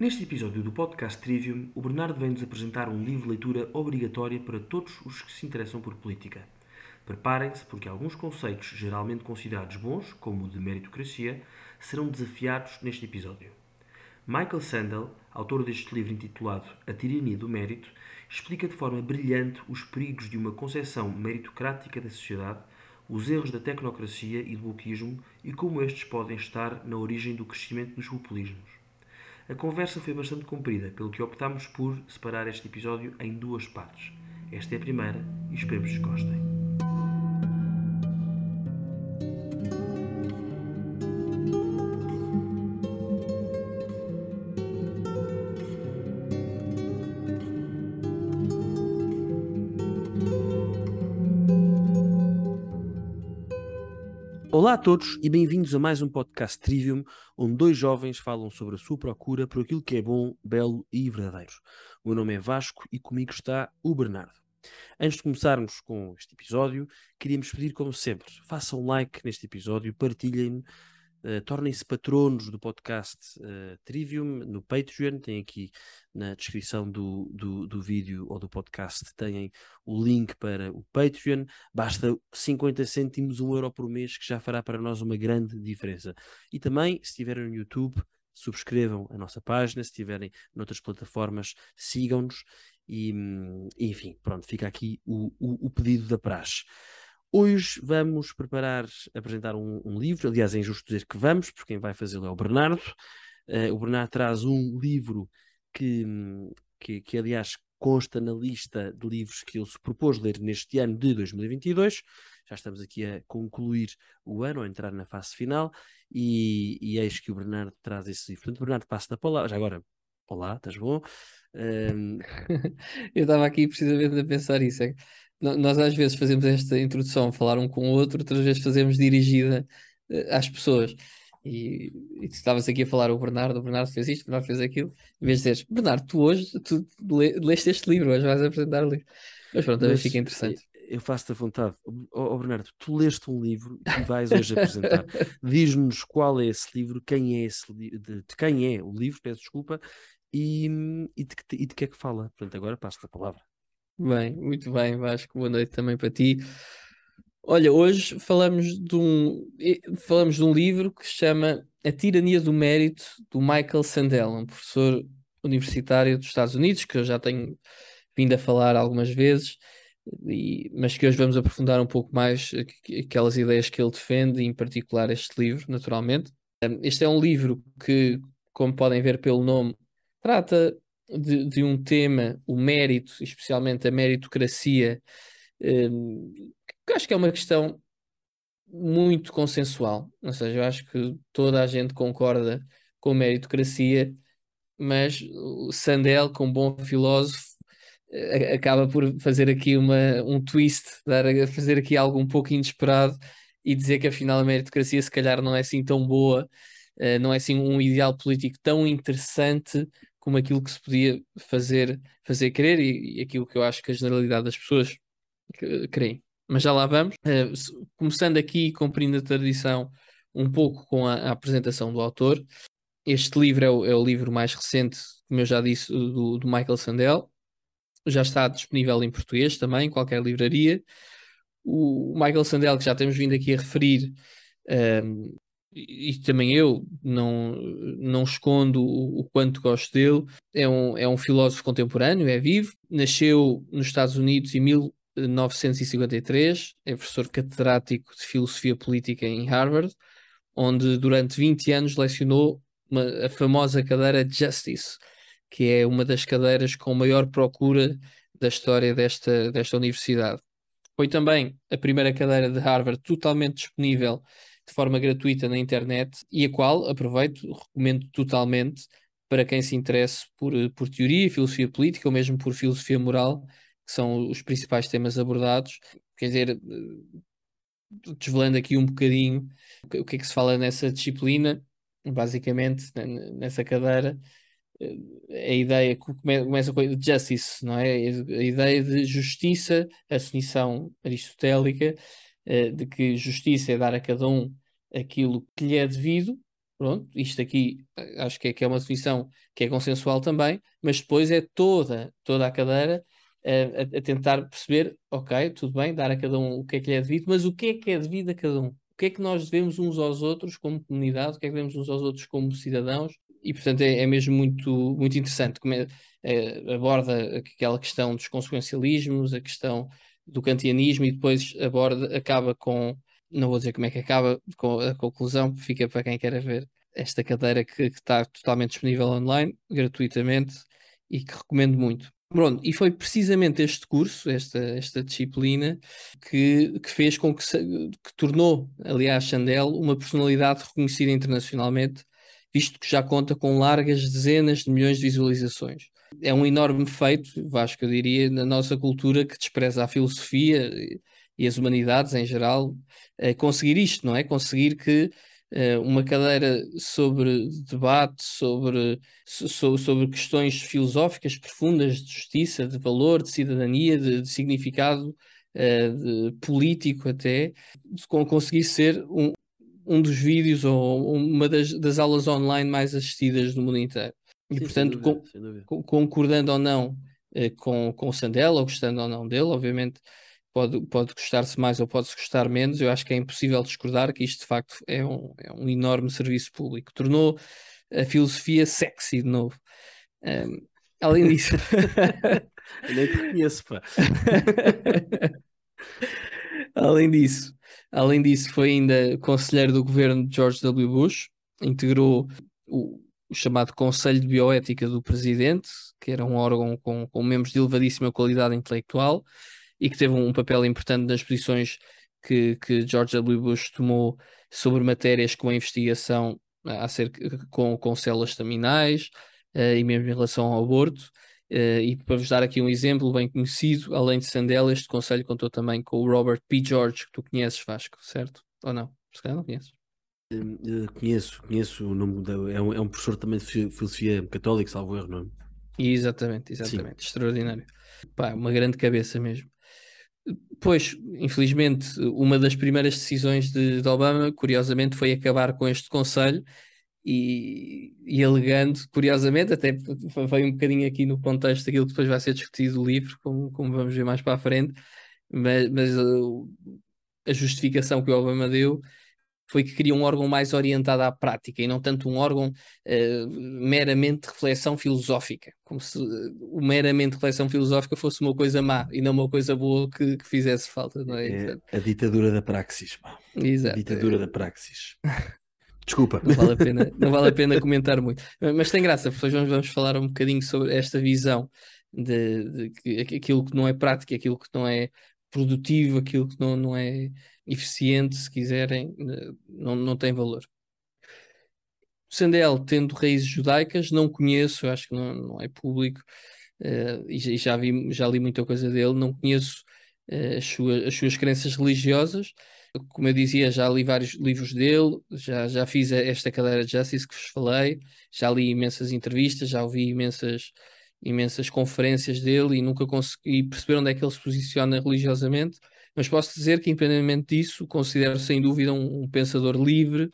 Neste episódio do podcast Trivium, o Bernardo vem-nos apresentar um livro de leitura obrigatória para todos os que se interessam por política. Preparem-se, porque alguns conceitos geralmente considerados bons, como o de meritocracia, serão desafiados neste episódio. Michael Sandel, autor deste livro intitulado A Tirania do Mérito, explica de forma brilhante os perigos de uma concepção meritocrática da sociedade, os erros da tecnocracia e do bloquismo e como estes podem estar na origem do crescimento dos populismos. A conversa foi bastante comprida, pelo que optámos por separar este episódio em duas partes. Esta é a primeira e esperemos que gostem. Olá a todos e bem-vindos a mais um podcast Trivium, onde dois jovens falam sobre a sua procura por aquilo que é bom, belo e verdadeiro. O meu nome é Vasco e comigo está o Bernardo. Antes de começarmos com este episódio, queríamos pedir, como sempre, façam um like neste episódio, partilhem-no Uh, Tornem-se patronos do podcast uh, Trivium no Patreon. Tem aqui na descrição do, do, do, vídeo ou do podcast têm o link para o Patreon. Basta 50 cêntimos, 1 euro por mês, que já fará para nós uma grande diferença. E também, se estiverem no YouTube, subscrevam a nossa página. Se estiverem noutras plataformas, sigam-nos. E, hum, enfim, pronto, fica aqui o, o, o pedido da praxe. Hoje vamos preparar, apresentar um, um, livro. Aliás, é injusto dizer que vamos, porque quem vai fazê-lo é o Bernardo. Uh, o Bernardo traz um livro que, que, que, aliás, consta na lista de livros que ele se propôs ler neste ano de 2022. Já estamos aqui a concluir o ano, a entrar na fase final, e, e eis que o Bernardo traz esse livro. Portanto, Bernardo, passa a palavra. Já agora, olá, estás bom? Um... Eu estava aqui precisamente a pensar isso. É nós às vezes fazemos esta introdução, falar um com o outro, outras vezes fazemos dirigida uh, às pessoas. E, e estavas aqui a falar o Bernardo, o Bernardo fez isto, o Bernardo fez aquilo, em vez de dizeres, Bernardo, tu hoje tu leste este livro, hoje vais apresentar o livro. Mas pronto, também fica interessante. Eu faço-te a vontade. Oh, oh, Bernardo, tu leste um livro e vais hoje apresentar. Diz-nos qual é esse livro, quem é esse de, de, quem é o livro, peço desculpa, e, e, de, e de que é que fala. Portanto, agora passo-te a palavra. Bem, muito bem, Vasco. Boa noite também para ti. Olha, hoje falamos de um, falamos de um livro que se chama A Tirania do Mérito, do Michael Sandel, um professor universitário dos Estados Unidos, que eu já tenho vindo a falar algumas vezes, e, mas que hoje vamos aprofundar um pouco mais aquelas ideias que ele defende, em particular este livro, naturalmente. Este é um livro que, como podem ver pelo nome, trata de, de um tema, o mérito, especialmente a meritocracia, um, acho que é uma questão muito consensual. Ou seja, eu acho que toda a gente concorda com a meritocracia, mas o Sandel, como bom filósofo, acaba por fazer aqui uma, um twist, dar, fazer aqui algo um pouco inesperado e dizer que afinal a meritocracia se calhar não é assim tão boa, eh, não é assim um ideal político tão interessante como aquilo que se podia fazer, fazer crer e, e aquilo que eu acho que a generalidade das pessoas creem. Mas já lá vamos. Uh, começando aqui, cumprindo a tradição, um pouco com a, a apresentação do autor. Este livro é o, é o, livro mais recente, como eu já disse, do, do Michael Sandel. Já está disponível em português também, em qualquer livraria. O Michael Sandel, que já temos vindo aqui a referir, um, e também eu não, não escondo o, quanto gosto dele. É um, é um filósofo contemporâneo, é vivo, nasceu nos Estados Unidos em 1953, é professor catedrático de filosofia política em Harvard, onde durante 20 anos lecionou uma, a famosa cadeira Justice, que é uma das cadeiras com maior procura da história desta, desta universidade. Foi também a primeira cadeira de Harvard totalmente disponível de forma gratuita na internet e a qual, aproveito, recomendo totalmente para quem se interesse por, por teoria, filosofia política ou mesmo por filosofia moral, que são os principais temas abordados. Quer dizer, eh, desvelando aqui um bocadinho o que é que se fala nessa disciplina, basicamente, nessa cadeira, eh, a ideia que começa com justice, não é? A ideia de justiça, a definição aristotélica, eh, de que justiça é dar a cada um aquilo que lhe é devido, Pronto, isto aqui acho que é, que é uma definição que é consensual também, mas depois é toda, toda a cadeira a, a, tentar perceber, ok, tudo bem, dar a cada um o que é que lhe é devido, mas o que é que é devido a cada um? O que é que nós devemos uns aos outros como comunidade? O que é que devemos uns aos outros como cidadãos? E, portanto, é, é mesmo muito, muito interessante como é, é, aborda aquela questão dos consequencialismos, a questão do kantianismo e depois aborda, acaba com, não vou dizer como é que acaba com a conclusão, fica para quem quer ver esta cadeira que, que está totalmente disponível online, gratuitamente, e que recomendo muito. Pronto, e foi precisamente este curso, esta, esta disciplina, que, que fez com que, que tornou, aliás, Chandel uma personalidade reconhecida internacionalmente, visto que já conta com largas dezenas de milhões de visualizações. É um enorme feito, Vasco, eu diria, na nossa cultura que despreza a filosofia e as humanidades em geral, é conseguir isto, não é? Conseguir que eh, uma cadeira sobre debate, sobre, sobre, sobre questões filosóficas profundas de justiça, de valor, de cidadania, de, de significado uh, de político até, conseguir ser um, um dos vídeos ou uma das, das aulas online mais assistidas do mundo inteiro. E Sim, portanto, dúvida, com, concordando ou não uh, com, com o Sandel, ou gostando ou não dele, obviamente pode, pode gostar-se mais ou pode-se gostar menos, eu acho que é impossível discordar que isto de facto é um, é um enorme serviço público. Tornou a filosofia sexy de novo. Um, além disso. Nem conheço, pá. além disso, além disso, foi ainda conselheiro do governo de George W. Bush, integrou o, o chamado Conselho de Bioética do Presidente, que era um órgão com, com membros de elevadíssima qualidade intelectual, e que teve um papel importante nas posições que, que George W. Bush tomou sobre matérias com a investigação acerca, com, com células staminais uh, e mesmo em relação ao aborto. Uh, e para vos dar aqui um exemplo bem conhecido, além de Sandel, este conselho contou também com o Robert P. George, que tu conheces, Vasco, certo? Ou não? Se calhar não conheces. Uh, conheço, conheço o nome, da, é, um, é um professor também de filosofia católica, salvo erro, não é? Exatamente, exatamente, Sim. extraordinário. Pá, uma grande cabeça mesmo. Pois, infelizmente, uma das primeiras decisões de, de Obama, curiosamente, foi acabar com este conselho e, e, alegando, curiosamente, até veio um bocadinho aqui no contexto daquilo que depois vai ser discutido no livro, como, como vamos ver mais para a frente, mas, mas uh, a justificação que o Obama deu foi que queria um órgão mais orientado à prática e não tanto um órgão uh, meramente de reflexão filosófica, como se uh, o meramente reflexão filosófica fosse uma coisa má e não uma coisa boa que, que fizesse falta, não é? é a ditadura da praxis, pá. Exato. A ditadura da praxis. Desculpa. Não vale a pena, não vale a pena comentar muito. Mas tem graça, porque hoje vamos falar um bocadinho sobre esta visão de, de, de aquilo que não é prático, aquilo que não é produtivo, aquilo que não, não é eficiente, se quiserem, não, não tem valor. Sandel, tendo raízes judaicas, não conheço, acho que não, não é público, uh, e já, vi, já li muita coisa dele, não conheço uh, as, suas, as suas crenças religiosas. Como eu dizia, já li vários livros dele, já, já fiz esta cadeira de Justice que vos falei, já li imensas entrevistas, já ouvi imensas, imensas conferências dele e nunca consegui perceber onde é que ele se posiciona religiosamente mas posso dizer que, independentemente disso, considero sem dúvida um, um pensador livre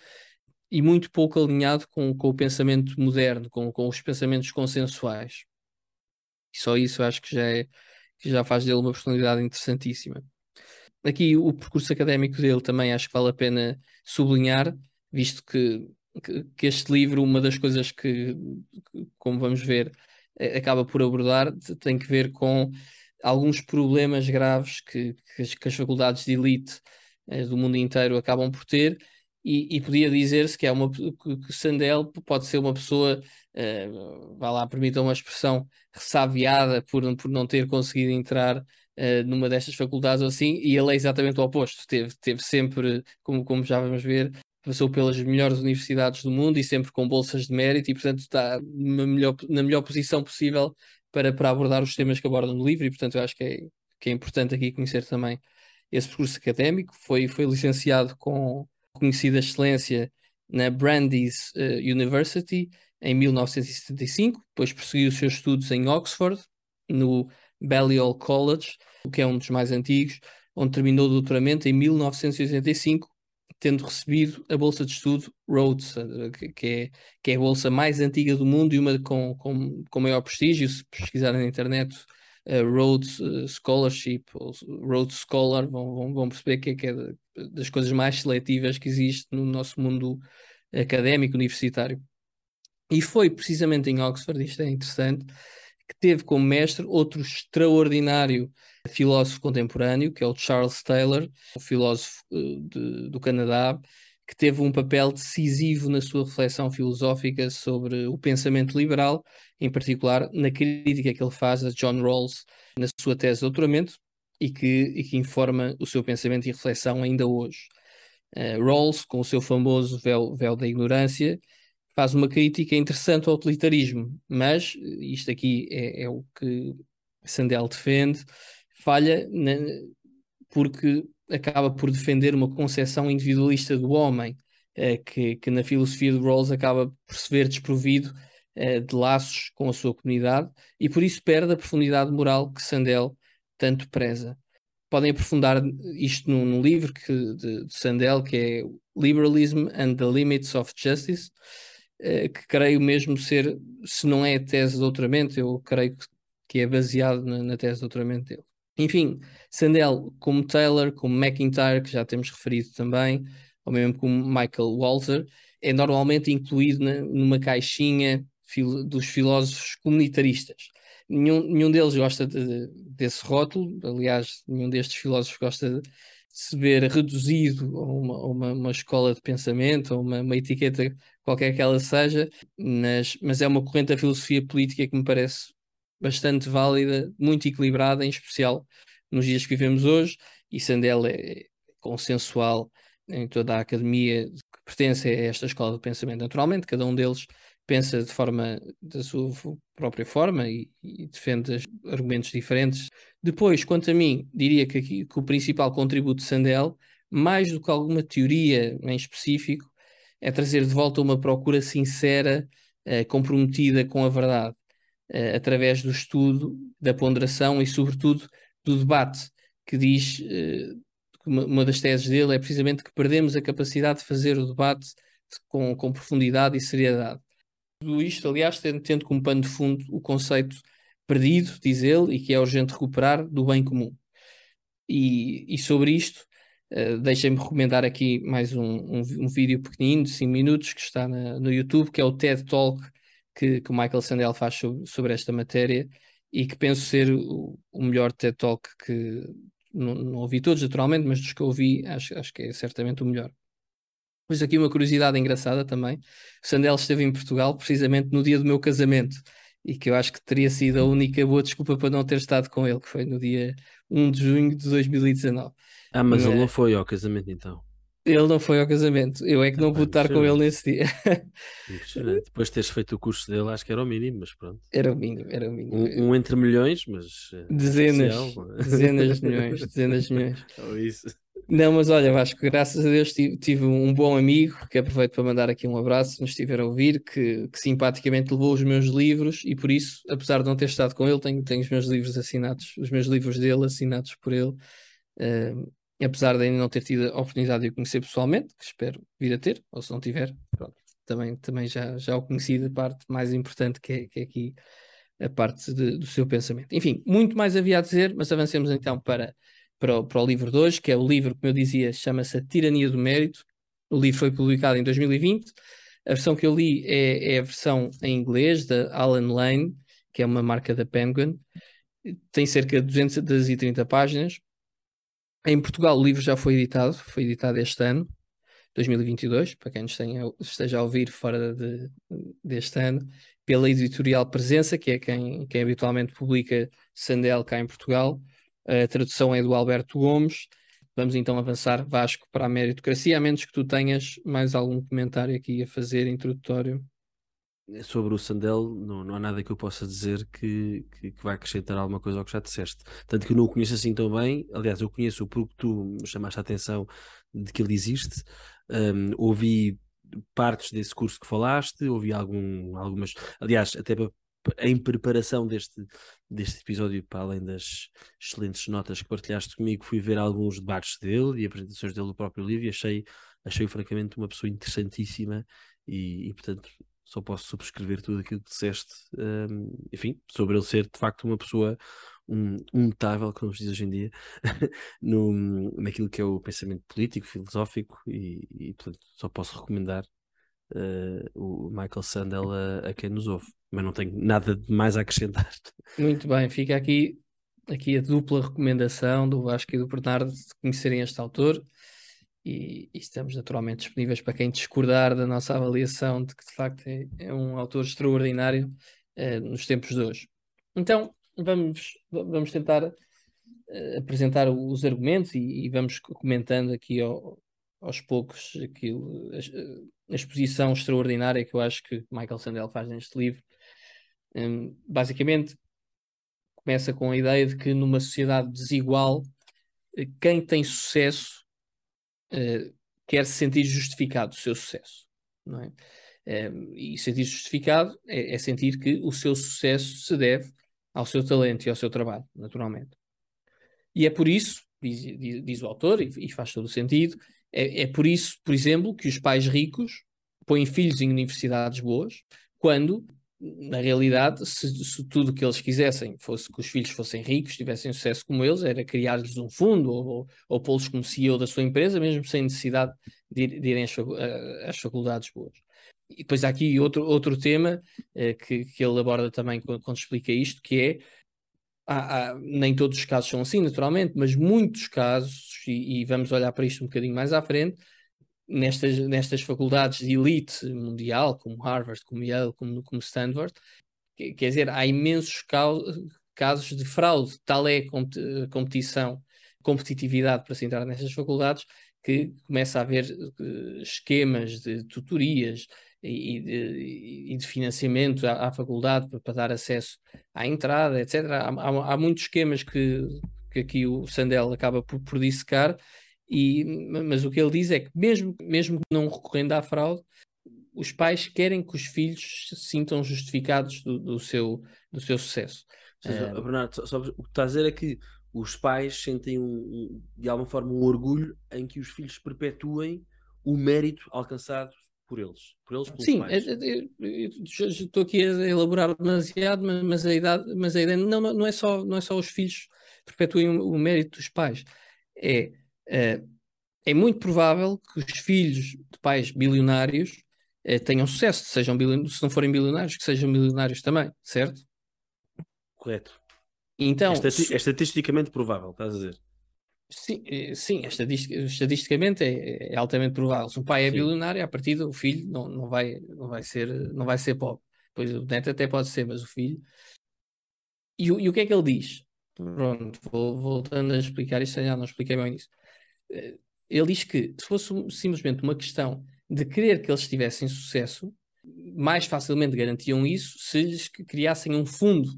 e muito pouco alinhado com, com o pensamento moderno, com, com os pensamentos consensuais. E só isso acho que já, é, que já faz dele uma personalidade interessantíssima. Aqui o percurso académico dele também acho que vale a pena sublinhar, visto que, que, que este livro, uma das coisas que, como vamos ver, acaba por abordar, tem que ver com alguns problemas graves que, que, as, que as, faculdades de elite eh, do mundo inteiro acabam por ter, e, e podia dizer-se que é uma que, Sandel pode ser uma pessoa, eh, vá lá, permita uma expressão, ressaviada por, por não ter conseguido entrar eh, numa destas faculdades ou assim, e ele é exatamente o oposto, teve, teve sempre, como, como já vamos ver, passou pelas melhores universidades do mundo e sempre com bolsas de mérito e portanto está na melhor, na melhor posição possível para, para abordar os temas que abordam no livro e, portanto, eu acho que é, que é importante aqui conhecer também esse percurso académico. Foi, foi licenciado com conhecida excelência na Brandeis uh, University em 1975, depois prosseguiu os seus estudos em Oxford, no Balliol College, que é um dos mais antigos, onde terminou o doutoramento em 1985, tendo recebido a bolsa de estudo Rhodes, que é, que é a bolsa mais antiga do mundo e uma com, com, com maior prestígio. Se pesquisarem na internet, uh, Rhodes uh, Scholarship ou Rhodes Scholar, vão, vão, vão perceber que é, que é das coisas mais seletivas que existe no nosso mundo académico, universitário. E foi precisamente em Oxford, isto é interessante, que teve como mestre outro extraordinário filósofo contemporâneo, que é o Charles Taylor, um filósofo uh, de, do Canadá, que teve um papel decisivo na sua reflexão filosófica sobre o pensamento liberal, em particular na crítica que ele faz a John Rawls na sua tese de doutoramento e que, e que informa o seu pensamento e reflexão ainda hoje. Uh, Rawls, com o seu famoso véu, véu da ignorância, faz uma crítica interessante ao utilitarismo, mas isto aqui é, é o que Sandel defende, falha na, porque acaba por defender uma concepção individualista do homem, eh, que, que, na filosofia de Rawls acaba por se ver desprovido eh, de laços com a sua comunidade e por isso perde a profundidade moral que Sandel tanto preza. Podem aprofundar isto num, num livro que, de, de Sandel que é Liberalism and the Limits of Justice, que creio mesmo ser, se não é a tese de doutoramento, eu creio que é baseado na, na tese de doutoramento dele. Enfim, Sandel, como Taylor, como McIntyre, que já temos referido também, ou mesmo como Michael Walzer, é normalmente incluído na, numa caixinha fil dos filósofos comunitaristas. Nenhum, nenhum deles gosta de, desse rótulo, aliás, nenhum destes filósofos gosta de se ver reduzido a uma, a uma, uma escola de pensamento, ou uma, uma etiqueta qualquer que ela seja, mas, mas é uma corrente da filosofia política que me parece bastante válida, muito equilibrada, em especial nos dias que vivemos hoje, e sendo ela é consensual em toda a academia que pertence a esta escola de pensamento. Naturalmente, cada um deles pensa de forma da sua própria forma e, e defende argumentos diferentes. Depois, quanto a mim, diria que, aqui, que o principal contributo de Sandel, mais do que alguma teoria em específico, é trazer de volta uma procura sincera, uh, comprometida com a verdade, uh, através do estudo, da ponderação e, sobretudo, do debate, que diz uh, que uma, uma, das teses dele é precisamente que perdemos a capacidade de fazer o debate com, com profundidade e seriedade. Tudo isto, aliás, tendo, tendo como pano de fundo o conceito perdido, diz ele, e que é urgente recuperar, do bem comum. E, e sobre isto, Uh, Deixem-me recomendar aqui mais um, um, um, vídeo pequenino de 5 minutos que está na, no YouTube, que é o TED Talk que, que o Michael Sandel faz sobre, sobre, esta matéria e que penso ser o, o melhor TED Talk que não, não, ouvi todos, naturalmente, mas dos que ouvi, acho, acho que é certamente o melhor. Pois aqui uma curiosidade engraçada também. O Sandel esteve em Portugal precisamente no dia do meu casamento e que eu acho que teria sido a única boa desculpa para não ter estado com ele, que foi no dia 1 de junho de 2019. Ah, mas ele não foi ao casamento então. Ele não foi ao casamento. Eu é que não pude estar com ele nesse dia. Impressionante. Depois de teres feito o curso dele, acho que era o mínimo, mas pronto. Era o mínimo, era o mínimo. Um, um entre milhões, mas. Eh, dezenas. Especial. Dezenas de milhões, dezenas de milhões. Ou isso. Não, mas olha, Vasco, graças a Deus tive, tive, um bom amigo que aproveito para mandar aqui um abraço, se nos estiver a ouvir, que, que, simpaticamente levou os meus livros e por isso, apesar de não ter estado com ele, tenho, tenho os meus livros assinados, os meus livros dele assinados por ele. Uh, apesar de ainda não ter tido a oportunidade de o conhecer pessoalmente, que espero vir a ter, ou se não tiver, pronto, também, também já, já o conheci da parte mais importante que é, que é aqui a parte de, do seu pensamento. Enfim, muito mais havia a dizer, mas avancemos então para, para, o, para o livro de hoje, que é o livro, como eu dizia, chama-se A Tirania do Mérito. O livro foi publicado em 2020. A versão que eu li é, é a versão em inglês da Alan Lane, que é uma marca da Penguin. Tem cerca de 230 páginas em Portugal o livro já foi editado, foi editado este ano, 2022, para quem nos tenha, esteja a ouvir fora de, deste ano, pela editorial Presença, que é quem, quem habitualmente publica Sandel cá em Portugal. A tradução é do Alberto Gomes. Vamos então avançar, Vasco, para a meritocracia, a menos que tu tenhas mais algum comentário aqui a fazer introdutório sobre o Sandel não, não há nada que eu possa dizer que, que, que, vai acrescentar alguma coisa ao que já disseste. Tanto que eu não o conheço assim tão bem, aliás, eu conheço porque tu me chamaste a atenção de que ele existe, um, ouvi partes desse curso que falaste, ouvi algum, algumas, aliás, até em preparação deste, deste episódio, para além das excelentes notas que partilhaste comigo, fui ver alguns debates dele e apresentações dele do próprio livro e achei achei francamente uma pessoa interessantíssima e, e portanto só posso subscrever tudo aquilo que disseste, um, enfim, sobre ele ser de facto uma pessoa um, um notável, como se diz hoje em dia, no, naquilo que é o pensamento político, filosófico, e, e portanto só posso recomendar uh, o Michael Sandel a, a, quem nos ouve, mas não tenho nada de mais a acrescentar. Muito bem, fica aqui, aqui a dupla recomendação do Vasco e do Bernardo de conhecerem este autor. E, e, estamos naturalmente disponíveis para quem discordar da nossa avaliação de que de facto é, é um autor extraordinário uh, nos tempos de hoje. Então, vamos, vamos tentar uh, apresentar os argumentos e, e, vamos comentando aqui ao, aos poucos aquilo, a, a, exposição extraordinária que eu acho que Michael Sandel faz neste livro. Um, basicamente, começa com a ideia de que numa sociedade desigual, eh, quem tem sucesso uh, quer se sentir justificado do seu sucesso. Não é? Uh, e sentir justificado é, é, sentir que o seu sucesso se deve ao seu talento e ao seu trabalho, naturalmente. E é por isso, diz, diz, diz o autor, e, e, faz todo o sentido, é, é por isso, por exemplo, que os pais ricos põem filhos em universidades boas, quando na realidade, se, se tudo o que eles quisessem fosse que os filhos fossem ricos, tivessem sucesso como eles, era criar-lhes um fundo ou, ou, ou pô-los como CEO da sua empresa, mesmo sem necessidade de, de irem às, faculdades boas. E depois há aqui outro, outro tema eh, que, que ele aborda também quando, quando explica isto, que é Há, há, nem todos os casos são assim, naturalmente, mas muitos casos, e, e, vamos olhar para isto um bocadinho mais à frente, nestas, nestas faculdades de elite mundial, como Harvard, como Yale, como, como Stanford, quer dizer, há imensos casos de fraude, tal é a competição, competitividade para se entrar nestas faculdades, que começa a haver uh, esquemas de tutorias e, de, e de financiamento à, à faculdade para, para, dar acesso à entrada, etc. Há, há, há muitos esquemas que, que aqui o Sandel acaba por, por dissecar e, mas o que ele diz é que, mesmo, mesmo não recorrendo à fraude, os pais querem que os filhos se sintam justificados do, do seu, do seu sucesso. Seja, é... Bernardo, só, só, o que está a dizer é que os pais sentem um, um, de alguma forma um orgulho em que os filhos perpetuem o mérito alcançado por eles, por eles Sim, pais. estou aqui a elaborar demasiado, mas a, idade, mas a ideia não, não, é só, não é só os filhos perpetuem o, o mérito dos pais, é é muito provável que os filhos de pais bilionários uh, tenham sucesso, sejam se não forem bilionários, que sejam milionários também, certo? Correto. Então, é, estati é estatisticamente provável, estás a dizer? Sim, eh, sim é estatisticamente é, é, altamente provável. Se um pai é sim. bilionário, a partir do filho não, não, vai, não, vai ser, não vai ser pobre. Pois o neto até pode ser, mas o filho. E, e o que é que ele diz? Pronto, vou, voltando a explicar isto, já não expliquei bem isso. Eh, ele diz que se fosse simplesmente uma questão de querer que eles tivessem sucesso, mais facilmente garantiam isso se lhes criassem um fundo,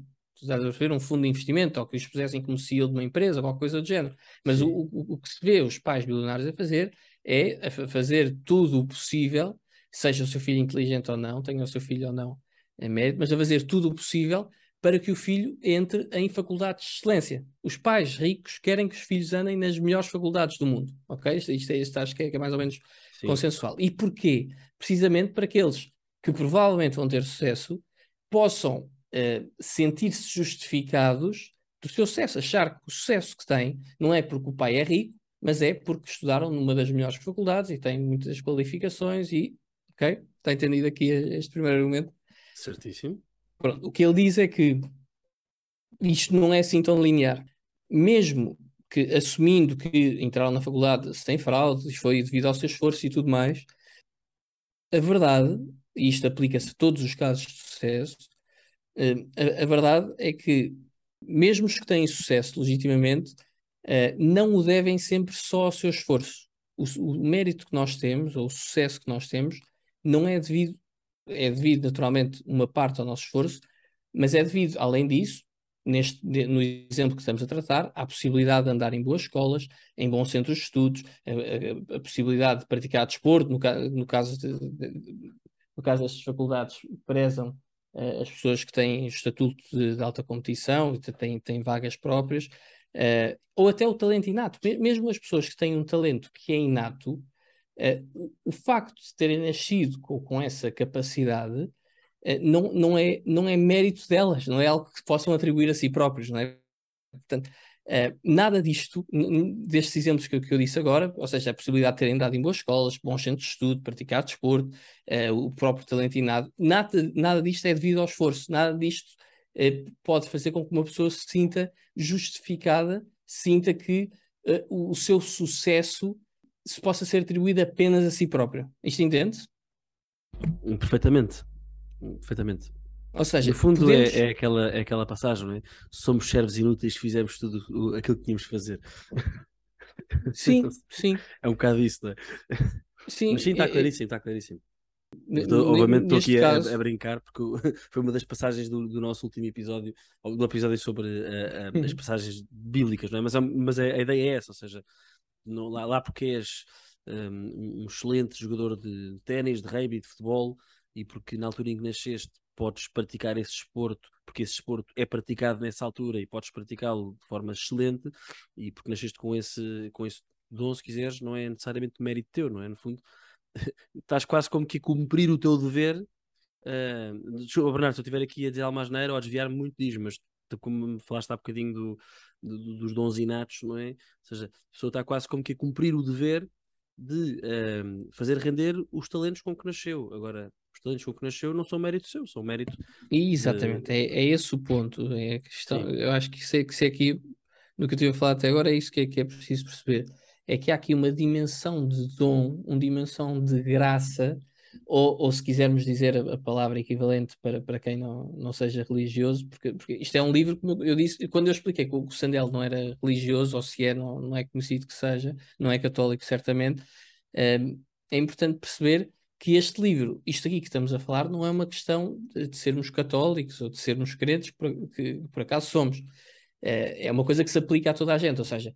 um fundo de investimento, ou que os pusessem como CEO de uma empresa, ou qualquer coisa do género. Mas o, o, o, que se vê os pais bilionários a fazer é a fazer tudo o possível, seja o seu filho inteligente ou não, tenha o seu filho ou não em mérito, mas a fazer tudo o possível para que o filho entre em faculdades de excelência. Os pais ricos querem que os filhos andem nas melhores faculdades do mundo, ok? Isto, isto, é, isto acho que é, que é mais ou menos Sim. consensual. E porquê? Precisamente para aqueles que provavelmente vão ter sucesso possam uh, sentir-se justificados do seu sucesso, achar que o sucesso que têm não é porque o pai é rico, mas é porque estudaram numa das melhores faculdades e têm muitas qualificações e, ok? Está entendido aqui este primeiro argumento? Certíssimo. Pronto, o que ele diz é que isto não é assim tão linear. Mesmo que, assumindo que entraram na faculdade sem fraude, foi devido ao seu esforço e tudo mais, a verdade, e isto aplica-se a todos os casos de sucesso, eh, a, a, verdade é que, mesmo os que têm sucesso legitimamente, eh, não o devem sempre só ao seu esforço. O, o mérito que nós temos, ou o sucesso que nós temos, não é devido é devido naturalmente uma parte ao nosso esforço, mas é devido, além disso, neste, no exemplo que estamos a tratar, à possibilidade de andar em boas escolas, em bons centros de estudos, a, a, a possibilidade de praticar desporto, no, no, caso de, de, no caso destas faculdades, prezam uh, as pessoas que têm estatuto de, de alta competição e têm, têm vagas próprias, uh, ou até o talento inato. Mesmo as pessoas que têm um talento que é inato, Uh, o, facto de terem nascido com, com essa capacidade uh, não, não, é, não é mérito delas, não é algo que possam atribuir a si próprios, não é? Portanto, uh, nada disto, destes exemplos que que eu, disse agora, ou seja, a possibilidade de terem dado em boas escolas, bons centros de estudo, praticar desporto, o próprio talento inado, nada, nada disto é devido ao esforço, nada disto pode fazer com que uma pessoa se sinta justificada, sinta que o seu sucesso se possa ser atribuído apenas a si próprio. Isto entende? Perfeitamente. Perfeitamente. Ou seja, no fundo podemos... é, é, aquela, é aquela passagem, não é? Somos servos inúteis, fizemos tudo aquilo que tínhamos de fazer. Sim, sim. É um bocado isso, não é? Sim, Mas sim, está é, é claríssimo, está claríssimo. Estou, obviamente estou aqui caso... a, a, brincar porque foi uma das passagens do, do, nosso último episódio, do episódio sobre uh, uh, as uhum. passagens bíblicas, não é? Mas, mas a, a, ideia é essa, ou seja, não, lá, lá porque és um, um excelente jogador de ténis, de rugby, de futebol, e porque na altura em que nasceste podes praticar esse desporto, porque esse desporto é praticado nessa altura e podes praticá-lo de forma excelente, e porque nasceste com esse, com esse dom, se quiseres, não é necessariamente mérito teu, não é? No fundo, estás quase como que a cumprir o teu dever. Uh, Bernardo, se eu estiver aqui a dizer algo mais neiro ou a desviar muito, diz, mas como me falaste há bocadinho do, do, dos dons inatos, não é? Ou seja, a pessoa está quase como que a cumprir o dever de uh, fazer render os talentos com que nasceu. Agora, os talentos com que nasceu não são mérito seu, são mérito. Exatamente, de... é, é esse o ponto. É a questão, eu acho que se, que se aqui, no que eu tive a falar até agora, é isso que é, que é preciso perceber. É que há aqui uma dimensão de dom, uma dimensão de graça ou, ou se quisermos dizer a, a, palavra equivalente para, para quem não, não seja religioso, porque, porque isto é um livro, como eu disse, quando eu expliquei que o Sandel não era religioso, ou se é, não, não é conhecido que seja, não é católico certamente, um, é importante perceber que este livro, isto aqui que estamos a falar, não é uma questão de, de sermos católicos ou de sermos crentes, que por acaso somos. É, é uma coisa que se aplica a toda a gente, ou seja,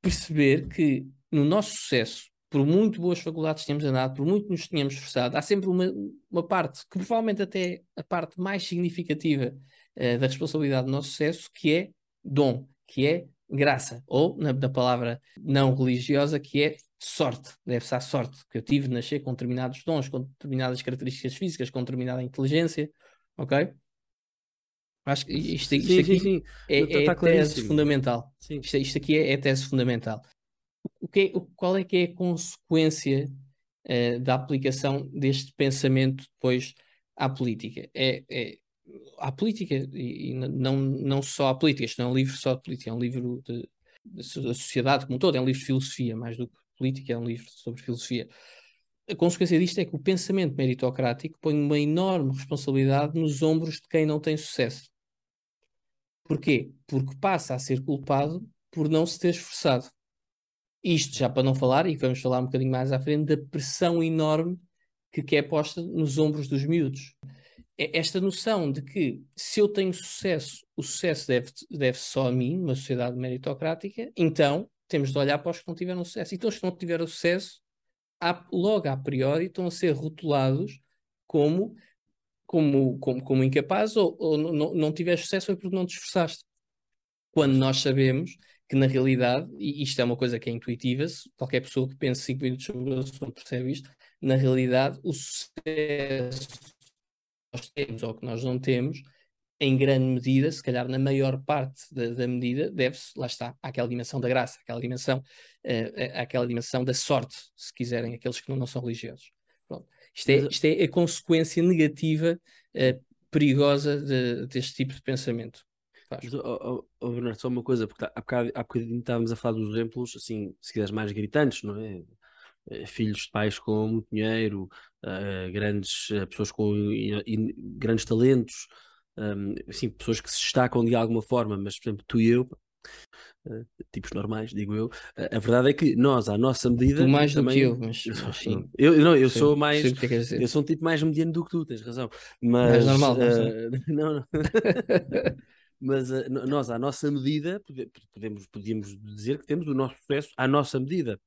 perceber que no nosso sucesso por muito boas faculdades tenhamos andado, por muito nos tenhamos esforçado, há sempre uma, uma parte, que provavelmente até a parte mais significativa uh, da responsabilidade do nosso sucesso, que é dom, que é graça, ou na, na palavra não religiosa, que é sorte, deve-se à sorte, que eu tive de nascer com determinados dons, com determinadas características físicas, com determinada inteligência, ok? Acho que isto, isto sim, aqui sim, sim. é, é tá tese fundamental. Isto, isto, aqui é, é tese fundamental o que é, qual é que é a consequência uh, da aplicação deste pensamento depois à política? É, é à política, e, e, não, não só à política, isto não é um livro só de política, é um livro da sociedade como um todo, é um livro de filosofia, mais do que política, é um livro sobre filosofia. A consequência disto é que o pensamento meritocrático põe uma enorme responsabilidade nos ombros de quem não tem sucesso. Porquê? Porque passa a ser culpado por não se ter esforçado. Isto já para não falar, e vamos falar um bocadinho mais à frente, da pressão enorme que, que é posta nos ombros dos miúdos. É esta noção de que se eu tenho sucesso, o sucesso deve, deve só a mim, numa sociedade meritocrática, então temos de olhar para os que não tiveram sucesso. Então, os que não tiveram sucesso, logo a priori, estão a ser rotulados como, como, como, como incapazes ou, ou não, não tiveste sucesso foi porque não te esforçaste. Quando nós sabemos que na realidade, e isto é uma coisa que é intuitiva, qualquer pessoa que pense 5 minutos sobre o assunto percebe isto, na realidade o sucesso que nós temos ou que nós não temos, em grande medida, se calhar na maior parte da, da medida, deve-se, lá está, àquela dimensão da graça, àquela dimensão, uh, àquela dimensão da sorte, se quiserem, aqueles que não, não são religiosos. Pronto. Isto, é, isto é a consequência negativa, uh, perigosa de, deste tipo de pensamento. Mas, oh, oh, Bernardo, só uma coisa, porque há bocado, há bocadinho estávamos a falar dos exemplos, assim, se quiseres mais gritantes, não é? Eh, filhos de pais com muito dinheiro, uh, grandes uh, pessoas com grandes talentos, um, assim, pessoas que se destacam de alguma forma, mas por exemplo, tu e eu, uh, tipos normais, digo eu, a verdade é que nós, à nossa medida. Tu mais também... do que eu, mas, sim. Eu, não, eu sou mais. É eu sou um tipo mais mediano do que tu, tens razão. Mas. Mais normal, não, não. mas uh, nós, à nossa medida, podemos, podemos dizer que temos o nosso sucesso à nossa medida.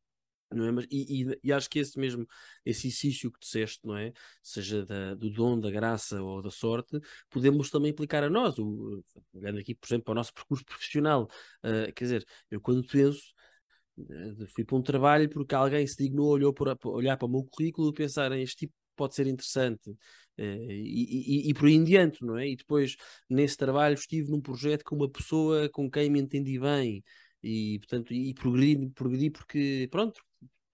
Não é? Mas, e, e, e, acho que esse mesmo esse exercício que disseste, não é? Seja da, do dom, da graça ou da sorte, podemos também aplicar a nós. O, olhando aqui, por exemplo, para o nosso percurso profissional. Uh, quer dizer, eu quando penso fui para um trabalho porque alguém se dignou, olhou por, olhar para o meu currículo e pensar este tipo pode ser interessante. Uh, e, e, e, por aí em diante, não é? E depois, nesse trabalho, estive num projeto com uma pessoa com quem me entendi bem e, portanto, e progredi, progredi porque, pronto,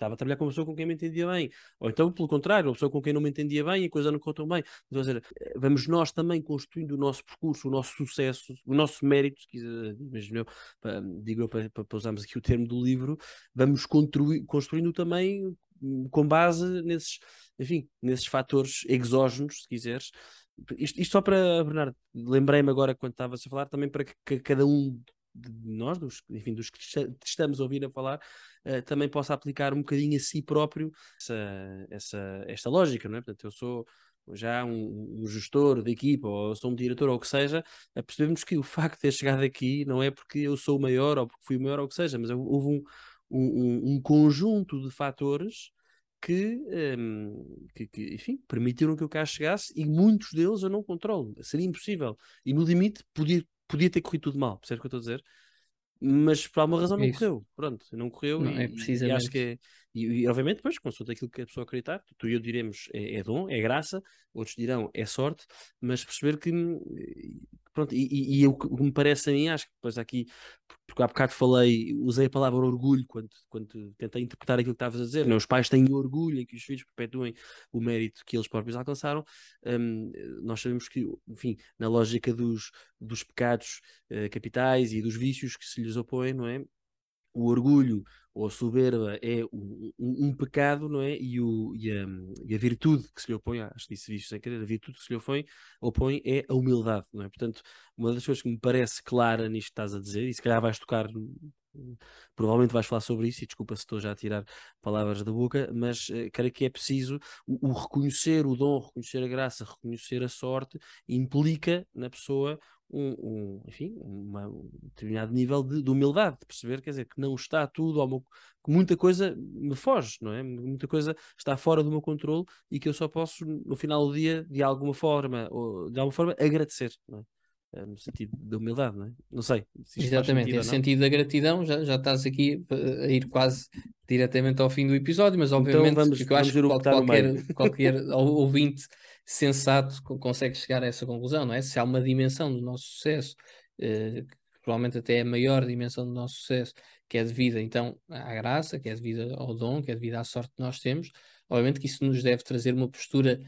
estava a trabalhar com uma pessoa com quem me entendia bem, ou então, pelo contrário, uma pessoa com quem não me entendia bem e a coisa não contou bem. Então, dizer, vamos nós também construindo o nosso percurso, o nosso sucesso, o nosso mérito, imagino eu, digo eu para, para usarmos aqui o termo do livro, vamos construindo também hum, com base nesses, enfim, nesses fatores exógenos, se quiseres. Isto, isto só para, Bernardo, lembrei-me agora quando estavas a falar, também para que, cada um de nós, dos, enfim, dos que estamos a ouvir a falar, uh, também possa aplicar um bocadinho a si próprio essa, essa, esta lógica, não é? Portanto, eu sou já um, um, gestor de equipa ou sou um diretor ou o que seja, a percebermos que o facto de ter chegado aqui não é porque eu sou o maior ou porque fui o maior ou o que seja, mas houve um, um, um conjunto de fatores que, um, que, que, enfim, permitiram que eu cá chegasse e muitos deles eu não controlo. Seria impossível. E no limite podia, podia ter corrido tudo mal, percebes o que eu estou a dizer? Mas por alguma razão não Isso. correu. Pronto, não correu não, e, é precisamente. e acho que é, e, e, obviamente depois consulta aquilo que a pessoa acreditar, tu e eu diremos é, é dom, é graça, outros dirão é sorte, mas perceber que pronto, e, e, e o que me parece a mim, acho que depois aqui, porque há bocado falei, usei a palavra orgulho quando, quando tentei interpretar aquilo que estavas a dizer, não? Os pais têm orgulho em que os filhos perpetuem o mérito que eles próprios alcançaram, um, nós sabemos que, enfim, na lógica dos, dos pecados uh, capitais e dos vícios que se lhes opõem, não é? O orgulho ou a soberba é um, um, um, pecado, não é? E, o, e, a, e, a, virtude que se lhe opõe, acho que disse isto sem querer, a virtude que se lhe opõe, opõe é a humildade, não é? Portanto, uma das coisas que me parece clara nisto que estás a dizer, e se calhar vais tocar provavelmente vais falar sobre isso e desculpa se estou já a tirar palavras da boca, mas uh, creio que é preciso o, o, reconhecer o dom, reconhecer a graça, reconhecer a sorte, implica na pessoa um, um, enfim, uma, um determinado nível de, de, humildade, de perceber, quer dizer, que não está tudo, meu, que muita coisa me foge, não é? Muita coisa está fora do meu controle e que eu só posso, no final do dia, de alguma forma, ou, de alguma forma, agradecer, não é? Eh, no sentido de humildade, não é? Não sei. Se Exatamente, no sentido da gratidão, já, já estás aqui a ir quase diretamente ao fim do episódio, mas então obviamente então vamos, eu acho que qualquer, qualquer ouvinte sensato consegue chegar a essa conclusão, não é? Se há uma dimensão do nosso sucesso, eh, que provavelmente até é a maior dimensão do nosso sucesso, que é devida então à graça, que é devida ao dom, que é devida à sorte que nós temos, obviamente que isso nos deve trazer uma postura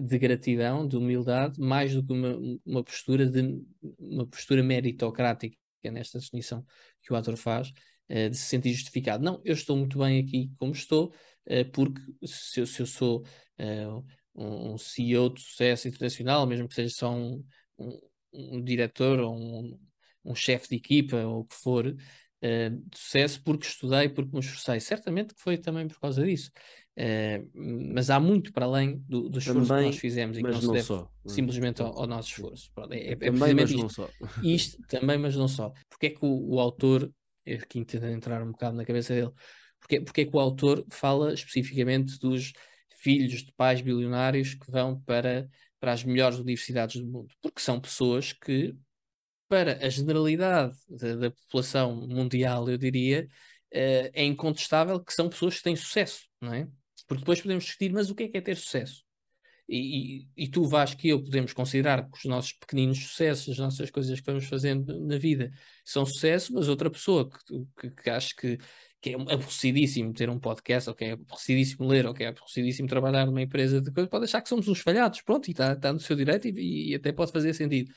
de gratidão, de humildade, mais do que uma, uma postura de uma postura meritocrática, nesta definição que o ator faz, uh, de se sentir justificado. Não, eu estou muito bem aqui como estou, uh, porque se eu, se eu sou uh, um, CEO de sucesso internacional, mesmo que seja só um, um, um diretor ou um, um chefe de equipa ou o que for, de sucesso porque estudei, porque me esforcei. Certamente que foi também por causa disso. Uh, mas há muito para além do, do esforço também, que nós fizemos e que não se deve só. simplesmente ao, ao, nosso esforço. Pronto, é, é, também, mas isto. não só. Isto também, mas não só. Porque é que o, o autor, aqui entendo entrar um bocado na cabeça dele, porque, porque é que o autor fala especificamente dos filhos de pais bilionários que vão para, para as melhores universidades do mundo? Porque são pessoas que, para a generalidade da, da população mundial, eu diria, uh, é incontestável que são pessoas que têm sucesso, não é? Porque depois podemos discutir, mas o que é que é ter sucesso? E, e, e tu, Vasco, e eu podemos considerar que os nossos pequeninos sucessos, as nossas coisas que vamos fazendo na vida são sucesso, mas outra pessoa que, que, que acho que, que é aborrecidíssimo ter um podcast, ou que é aborrecidíssimo ler, ou que é aborrecidíssimo trabalhar numa empresa de coisas, pode achar que somos uns falhados, pronto, e está tá no seu direito e, e, até pode fazer sentido.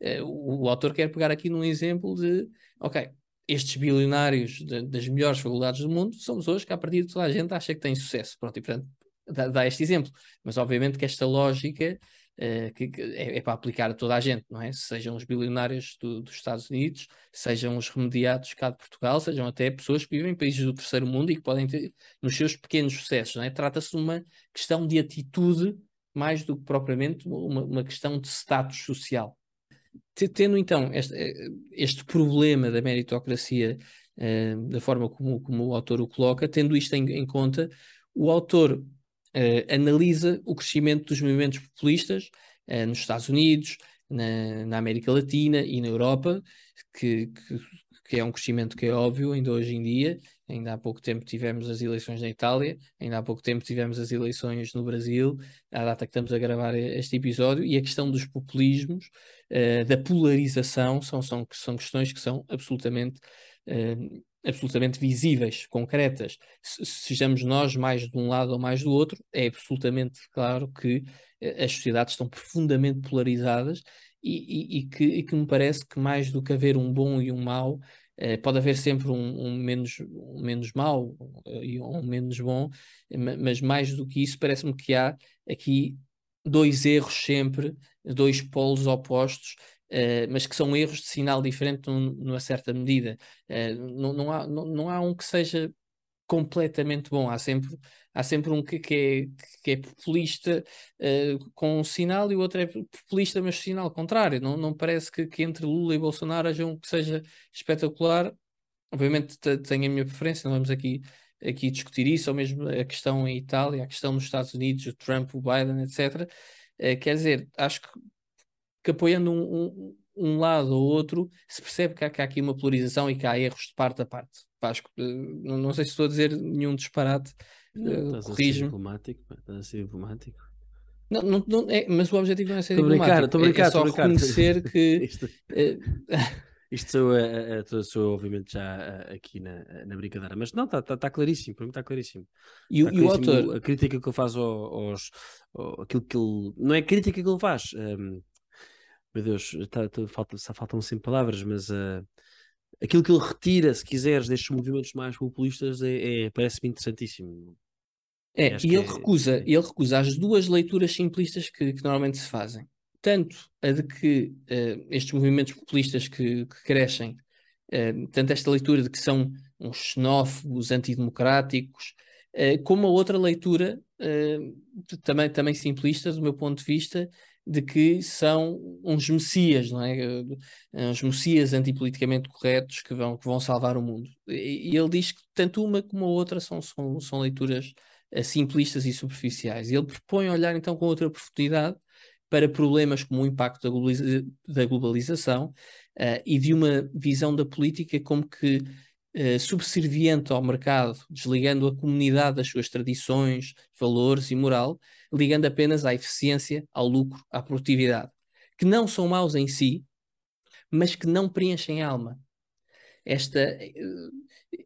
Uh, o, o, autor quer pegar aqui num exemplo de, ok, estes bilionários de, das melhores faculdades do mundo são pessoas que, a partir de toda a gente, acha que têm sucesso. Pronto, e portanto, dá, dá este exemplo. Mas, obviamente, que esta lógica uh, que, que é, é, para aplicar a toda a gente, não é? Sejam os bilionários do, dos Estados Unidos, sejam os remediados cá de Portugal, sejam até pessoas que vivem em países do terceiro mundo e que podem ter nos seus pequenos sucessos, não é? Trata-se de uma questão de atitude mais do que propriamente uma, uma questão de status social. Tendo então este, eh, este problema da meritocracia, uh, da forma como, como, o autor o coloca, tendo isto em, em conta, o autor uh, analisa o crescimento dos movimentos populistas uh, nos Estados Unidos, na, na, América Latina e na Europa, que, que, que, é um crescimento que é óbvio ainda hoje em dia, Ainda há pouco tempo tivemos as eleições na Itália, ainda há pouco tempo tivemos as eleições no Brasil, à data que estamos a gravar este episódio, e a questão dos populismos, uh, da polarização, são, são, são questões que são absolutamente, uh, absolutamente visíveis, concretas. Se, sejamos nós mais de um lado ou mais do outro, é absolutamente claro que uh, as sociedades estão profundamente polarizadas e, e, e, que, e que me parece que mais do que haver um bom e um mau, pode haver sempre um, um, menos, um menos mau e um menos bom, mas mais do que isso, parece-me que há aqui dois erros sempre, dois polos opostos, uh, mas que são erros de sinal diferente num, numa certa medida. Uh, não, não, há, não, não há um que seja completamente bom. Há sempre, há sempre um que, que, é, que é populista uh, com um sinal e o outro é populista, mas sinal contrário. Não, não parece que, que entre Lula e Bolsonaro haja um que seja espetacular. Obviamente tenho a minha preferência, não vamos aqui, aqui discutir isso, ou mesmo a questão em Itália, a questão nos Estados Unidos, o Trump, o Biden, etc. Uh, eh, quer dizer, acho que, que apoiando um, um um lado ou outro, se percebe que há, que há, aqui uma polarização e que há erros de parte a parte. Vasco, eh, não, não sei se estou a dizer nenhum disparate. Não, uh, estás a ser diplomático, estás a ser diplomático. Não, não, não é, mas o objetivo não é ser tô diplomático. Estou a brincar, estou a brincar. É, é só reconhecer que. isto, isto sou, uh, sou, obviamente, já aqui na, na brincadeira, mas não, está tá, tá claríssimo, para mim está claríssimo. E, tá e o autor? A crítica que ele faz aos, aos, aquilo que ele. Não é crítica que ele faz. Um, ehm, meu Deus, tá, tá, falta, faltam sempre palavras, mas uh, aquilo que ele retira, se quiseres, destes movimentos mais populistas é, é parece-me interessantíssimo. É, e ele, é, recusa, ele recusa as duas leituras simplistas que, que normalmente se fazem. Tanto a de que uh, estes movimentos populistas que, que crescem, uh, tanto esta leitura de que são uns xenófobos, antidemocráticos, uh, como a outra leitura, também, também simplista, do meu ponto de vista, de que são uns messias, não é? Eh, uns messias antipoliticamente corretos que vão, que vão salvar o mundo. E, ele diz que tanto uma como a outra são, são, são leituras uh, simplistas e superficiais. Ele propõe olhar então com outra profundidade para problemas como o impacto da, da globalização uh, e de uma visão da política como que uh, subserviente ao mercado, desligando a comunidade das suas tradições, valores e moral, ligando apenas à eficiência, ao lucro, à produtividade, que não são maus em si, mas que não preenchem a alma. Esta, eh,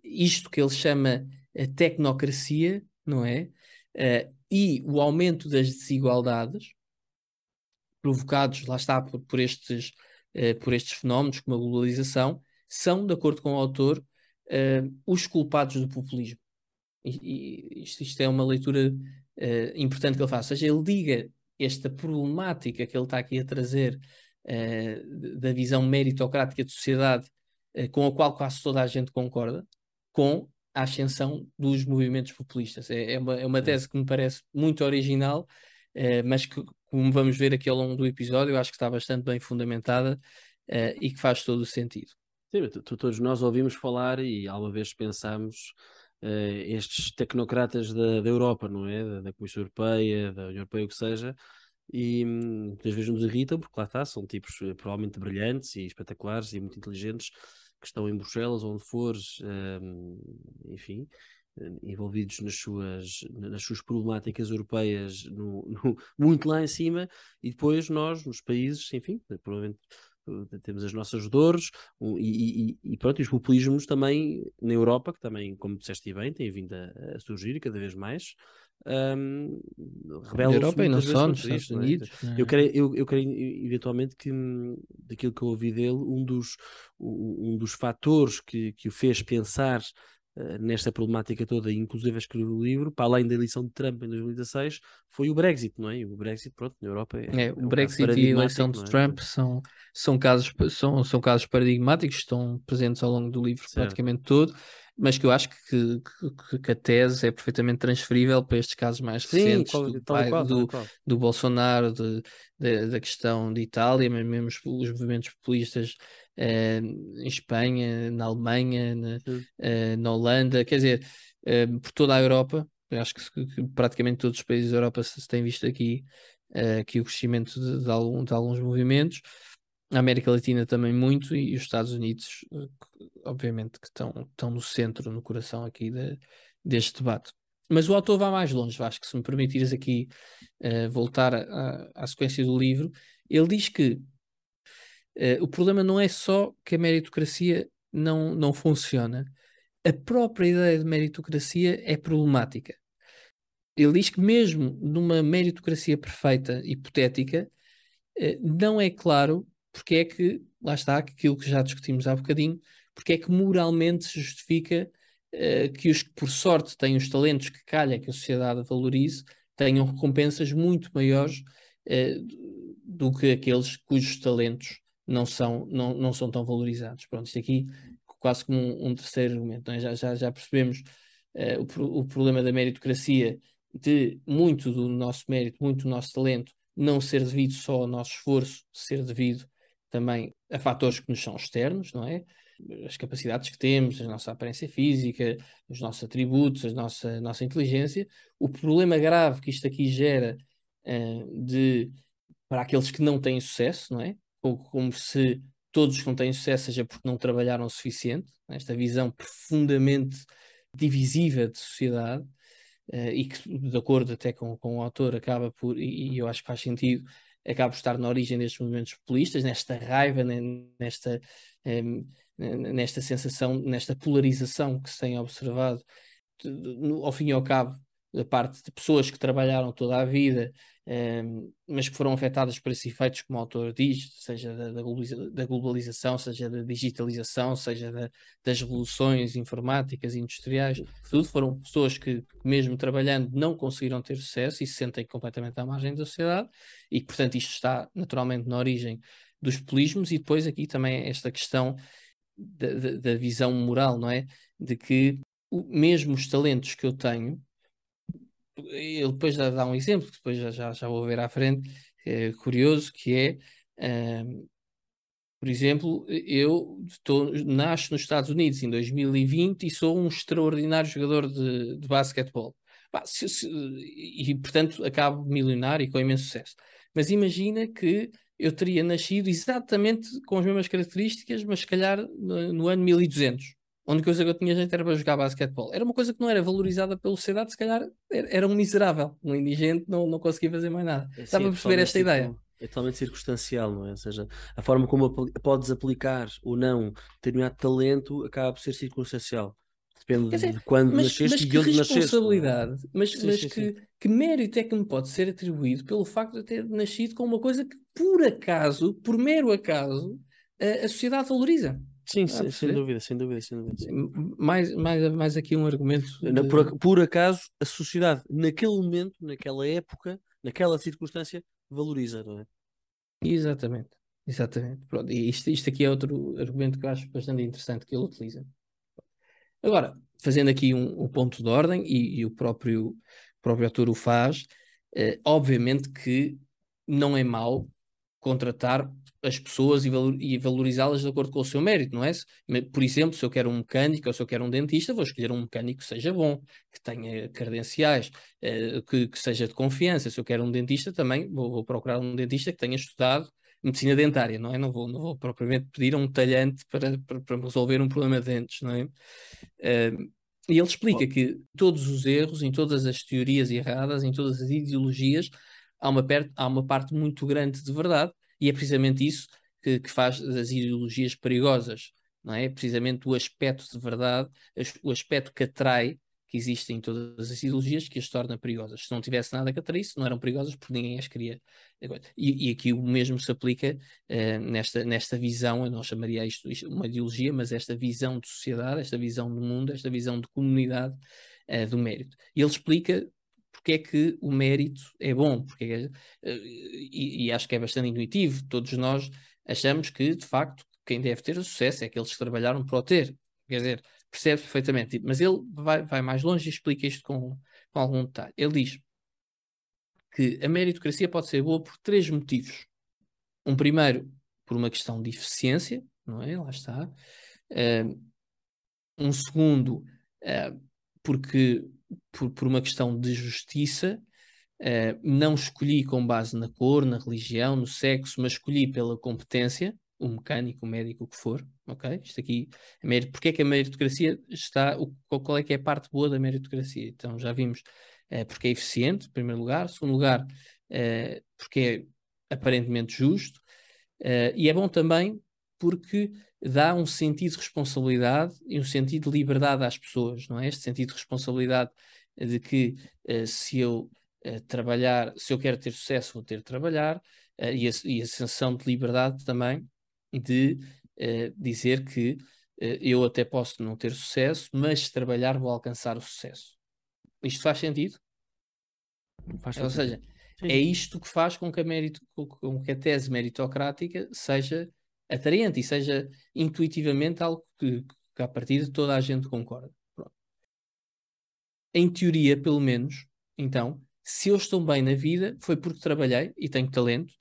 isto que ele chama a tecnocracia, não é? Uh, e o aumento das desigualdades provocados, lá está, por, por estes, uh, por estes fenómenos como a globalização, são, de acordo com o autor, uh, os culpados do populismo. E, e isto, isto, é uma leitura uh, importante que ele faz. Ou seja, ele liga esta problemática que ele está aqui a trazer uh, da visão meritocrática de sociedade, com a qual quase toda a gente concorda, com a ascensão dos movimentos populistas. É, é, uma, é uma tese que me parece muito original, mas que, como vamos ver aqui ao longo do episódio, eu acho que está bastante bem fundamentada e que faz todo o sentido. Sim, todos nós ouvimos falar e alguma vez pensámos uh, estes tecnocratas da, da, Europa, não é? Da, da, Comissão Europeia, da União Europeia, o que seja, e hum, muitas vezes nos irritam, porque lá está, são tipos uh, provavelmente brilhantes e espetaculares e muito inteligentes que estão em Bruxelas, onde fores, uh, enfim, eh, envolvidos nas suas, nas suas problemáticas europeias no, no, muito lá em cima, e depois nós, nos países, enfim, provavelmente temos as nossas dores e, e, e, pronto, e os populismos também na Europa, que também, como disseste bem, têm vindo a, a surgir cada vez mais. Um, rebelam Europa e não só nos Estados é? Unidos. É? Eu, quero, eu, eu quero eventualmente que daquilo que eu ouvi dele, um dos, um dos fatores que, que o fez pensar nesta problemática toda, inclusive a escrever o livro, para além da eleição de Trump em 2016, foi o Brexit, não é? E o Brexit, pronto, na Europa é. é, é o Brexit e a eleição de é? Trump são, são, casos, são, são casos paradigmáticos, estão presentes ao longo do livro certo. praticamente todo, mas que eu acho que, que, que, a tese é perfeitamente transferível para estes casos mais Sim, recentes qual, do, pai, qual, do, do, Bolsonaro, de, de, da questão de Itália, mas mesmo os, os movimentos populistas eh, em Espanha, na Alemanha, na, uh, na Holanda, quer dizer, uh, por toda a Europa. acho que, praticamente todos os países da Europa se, tem visto aqui, aqui o crescimento de, de, algum, de alguns movimentos. a América Latina também muito e os Estados Unidos, obviamente, que estão, estão no centro, no coração aqui de, deste debate. Mas o autor vai mais longe, acho que se me permitires aqui uh, voltar à sequência do livro, ele diz que uh, o problema não é só que a meritocracia não, não funciona, a própria ideia de meritocracia é problemática. Ele diz que mesmo numa meritocracia perfeita, hipotética, uh, não é claro porque é que, lá está, aquilo que já discutimos há bocadinho, porque é que moralmente se justifica uh, que os que por sorte têm os talentos que calha que a sociedade valorize tenham recompensas muito maiores do que aqueles cujos talentos não são, não, não são tão valorizados. Pronto, isto aqui quase como um, um terceiro argumento. É? Já, já, já percebemos uh, o, o problema da meritocracia, de muito do nosso mérito, muito do nosso talento não ser devido só ao nosso esforço, ser devido também a fatores que nos são externos, não é? As capacidades que temos, a nossa aparência física, os nossos atributos, a nossa, a nossa inteligência. O problema grave que isto aqui gera uh, de, para aqueles que não têm sucesso, não é? Como se todos que não têm sucesso seja porque não trabalharam o suficiente, é? esta visão profundamente divisiva de sociedade, uh, e que, de acordo até com, com o autor, acaba por, e, eu acho que faz sentido, acaba por estar na origem destes movimentos populistas, nesta raiva, nesta, nesta sensação, nesta polarização que se tem observado, ao fim e ao cabo, da parte de pessoas que trabalharam toda a vida, um, mas que foram afetadas por esses efeitos, como o autor diz, seja da, da globalização, seja da digitalização, seja da, das revoluções informáticas e industriais, tudo foram pessoas que, mesmo trabalhando, não conseguiram ter sucesso e se sentem completamente à margem da sociedade, e que, portanto, isto está naturalmente na origem dos populismos, e depois aqui também esta questão da, da, da visão moral, não é? De que mesmo os talentos que eu tenho, ele depois dá, dá um exemplo, que depois já, já, já vou ver à frente, é curioso, que é, um, por exemplo, eu estou, nasço nos Estados Unidos em 2020 e sou um extraordinário jogador de, de basquetebol. Bah, se, se, e, portanto, acabo milionário e com imenso sucesso. Mas imagina que eu teria nascido exatamente com as mesmas características, mas se calhar no, no ano 1200 a única coisa que eu tinha gente era para jogar basquetebol. Era uma coisa que não era valorizada pela sociedade, se calhar era um miserável, um indigente, não, não conseguia fazer mais nada. É, Dá para perceber esta ideia. É totalmente circunstancial, não é? Ou seja, a forma como podes aplicar ou não determinado talento acaba por ser circunstancial. Depende dizer, de quando mas, nasceste mas e de onde nasceste. É? responsabilidade, mas, sim, mas sim, que, sim. que mérito é que me pode ser atribuído pelo facto de ter nascido com uma coisa que, por acaso, por mero acaso, a, a sociedade valoriza. Sim, sem, sem, dúvida, sem dúvida, sem dúvida. Mais, mais, mais aqui um argumento. De... Por, por, acaso, a sociedade, naquele momento, naquela época, naquela circunstância, valoriza, não é? Exatamente, exatamente. Pronto, e isto, isto aqui é outro argumento que eu acho bastante interessante que ele utiliza. Agora, fazendo aqui um, um ponto de ordem, e, e, o próprio, próprio autor o faz, eh, obviamente que não é mau contratar as pessoas e, valor, valorizá-las de acordo com o seu mérito, não é? Por exemplo, se eu quero um mecânico ou se eu quero um dentista, vou escolher um mecânico que seja bom, que tenha credenciais, eh, que, que, seja de confiança. Se eu quero um dentista, também vou, vou, procurar um dentista que tenha estudado medicina dentária, não é? Não vou, não vou propriamente pedir a um talhante para, para, para resolver um problema de dentes, não é? Eh, e ele explica que todos os erros, em todas as teorias erradas, em todas as ideologias, há uma, há uma parte muito grande de verdade e é precisamente isso que, que faz das ideologias perigosas, não é? Precisamente o aspecto de verdade, o aspecto que atrai, que existe em todas as ideologias, que as torna perigosas. Se não tivesse nada que atraísse, não eram perigosas porque ninguém as queria. E, e aqui o mesmo se aplica uh, nesta, nesta visão, eu não chamaria isto, isto, uma ideologia, mas esta visão de sociedade, esta visão do mundo, esta visão de comunidade uh, do mérito. E ele explica porque é que o mérito é bom, porque é, e, e, acho que é bastante intuitivo, todos nós achamos que, de facto, quem deve ter o sucesso é aqueles que trabalharam para o ter, quer dizer, percebe perfeitamente, mas ele vai, vai mais longe e explica isto com, com algum detalhe. Ele diz que a meritocracia pode ser boa por três motivos. Um primeiro, por uma questão de eficiência, não é? Lá está. Uh, um segundo, uh, porque por, por uma questão de justiça, Uh, não escolhi com base na cor, na religião, no sexo, mas escolhi pela competência, o mecânico, o médico, o que for, ok? Isto aqui, porque é que a meritocracia está, o, qual é que é a parte boa da meritocracia? Então já vimos uh, porque é eficiente, em primeiro lugar, em segundo lugar, uh, porque é aparentemente justo, e é bom também porque dá um sentido de responsabilidade e um sentido de liberdade às pessoas, não é? Este sentido de responsabilidade de que se eu trabalhar, se eu quero ter sucesso, vou ter de trabalhar, uh, e, a, e a sensação de liberdade também de uh, dizer que eu até posso não ter sucesso, mas se trabalhar vou alcançar o sucesso. Isto faz sentido? Faz sentido. Ou seja, Sim. é isto que faz com que, a merito, com que a tese meritocrática seja atraente e seja intuitivamente algo que, que a partir de toda a gente concorda. Pronto. Em teoria, pelo menos, então, se eu estou bem na vida, foi porque trabalhei e tenho talento,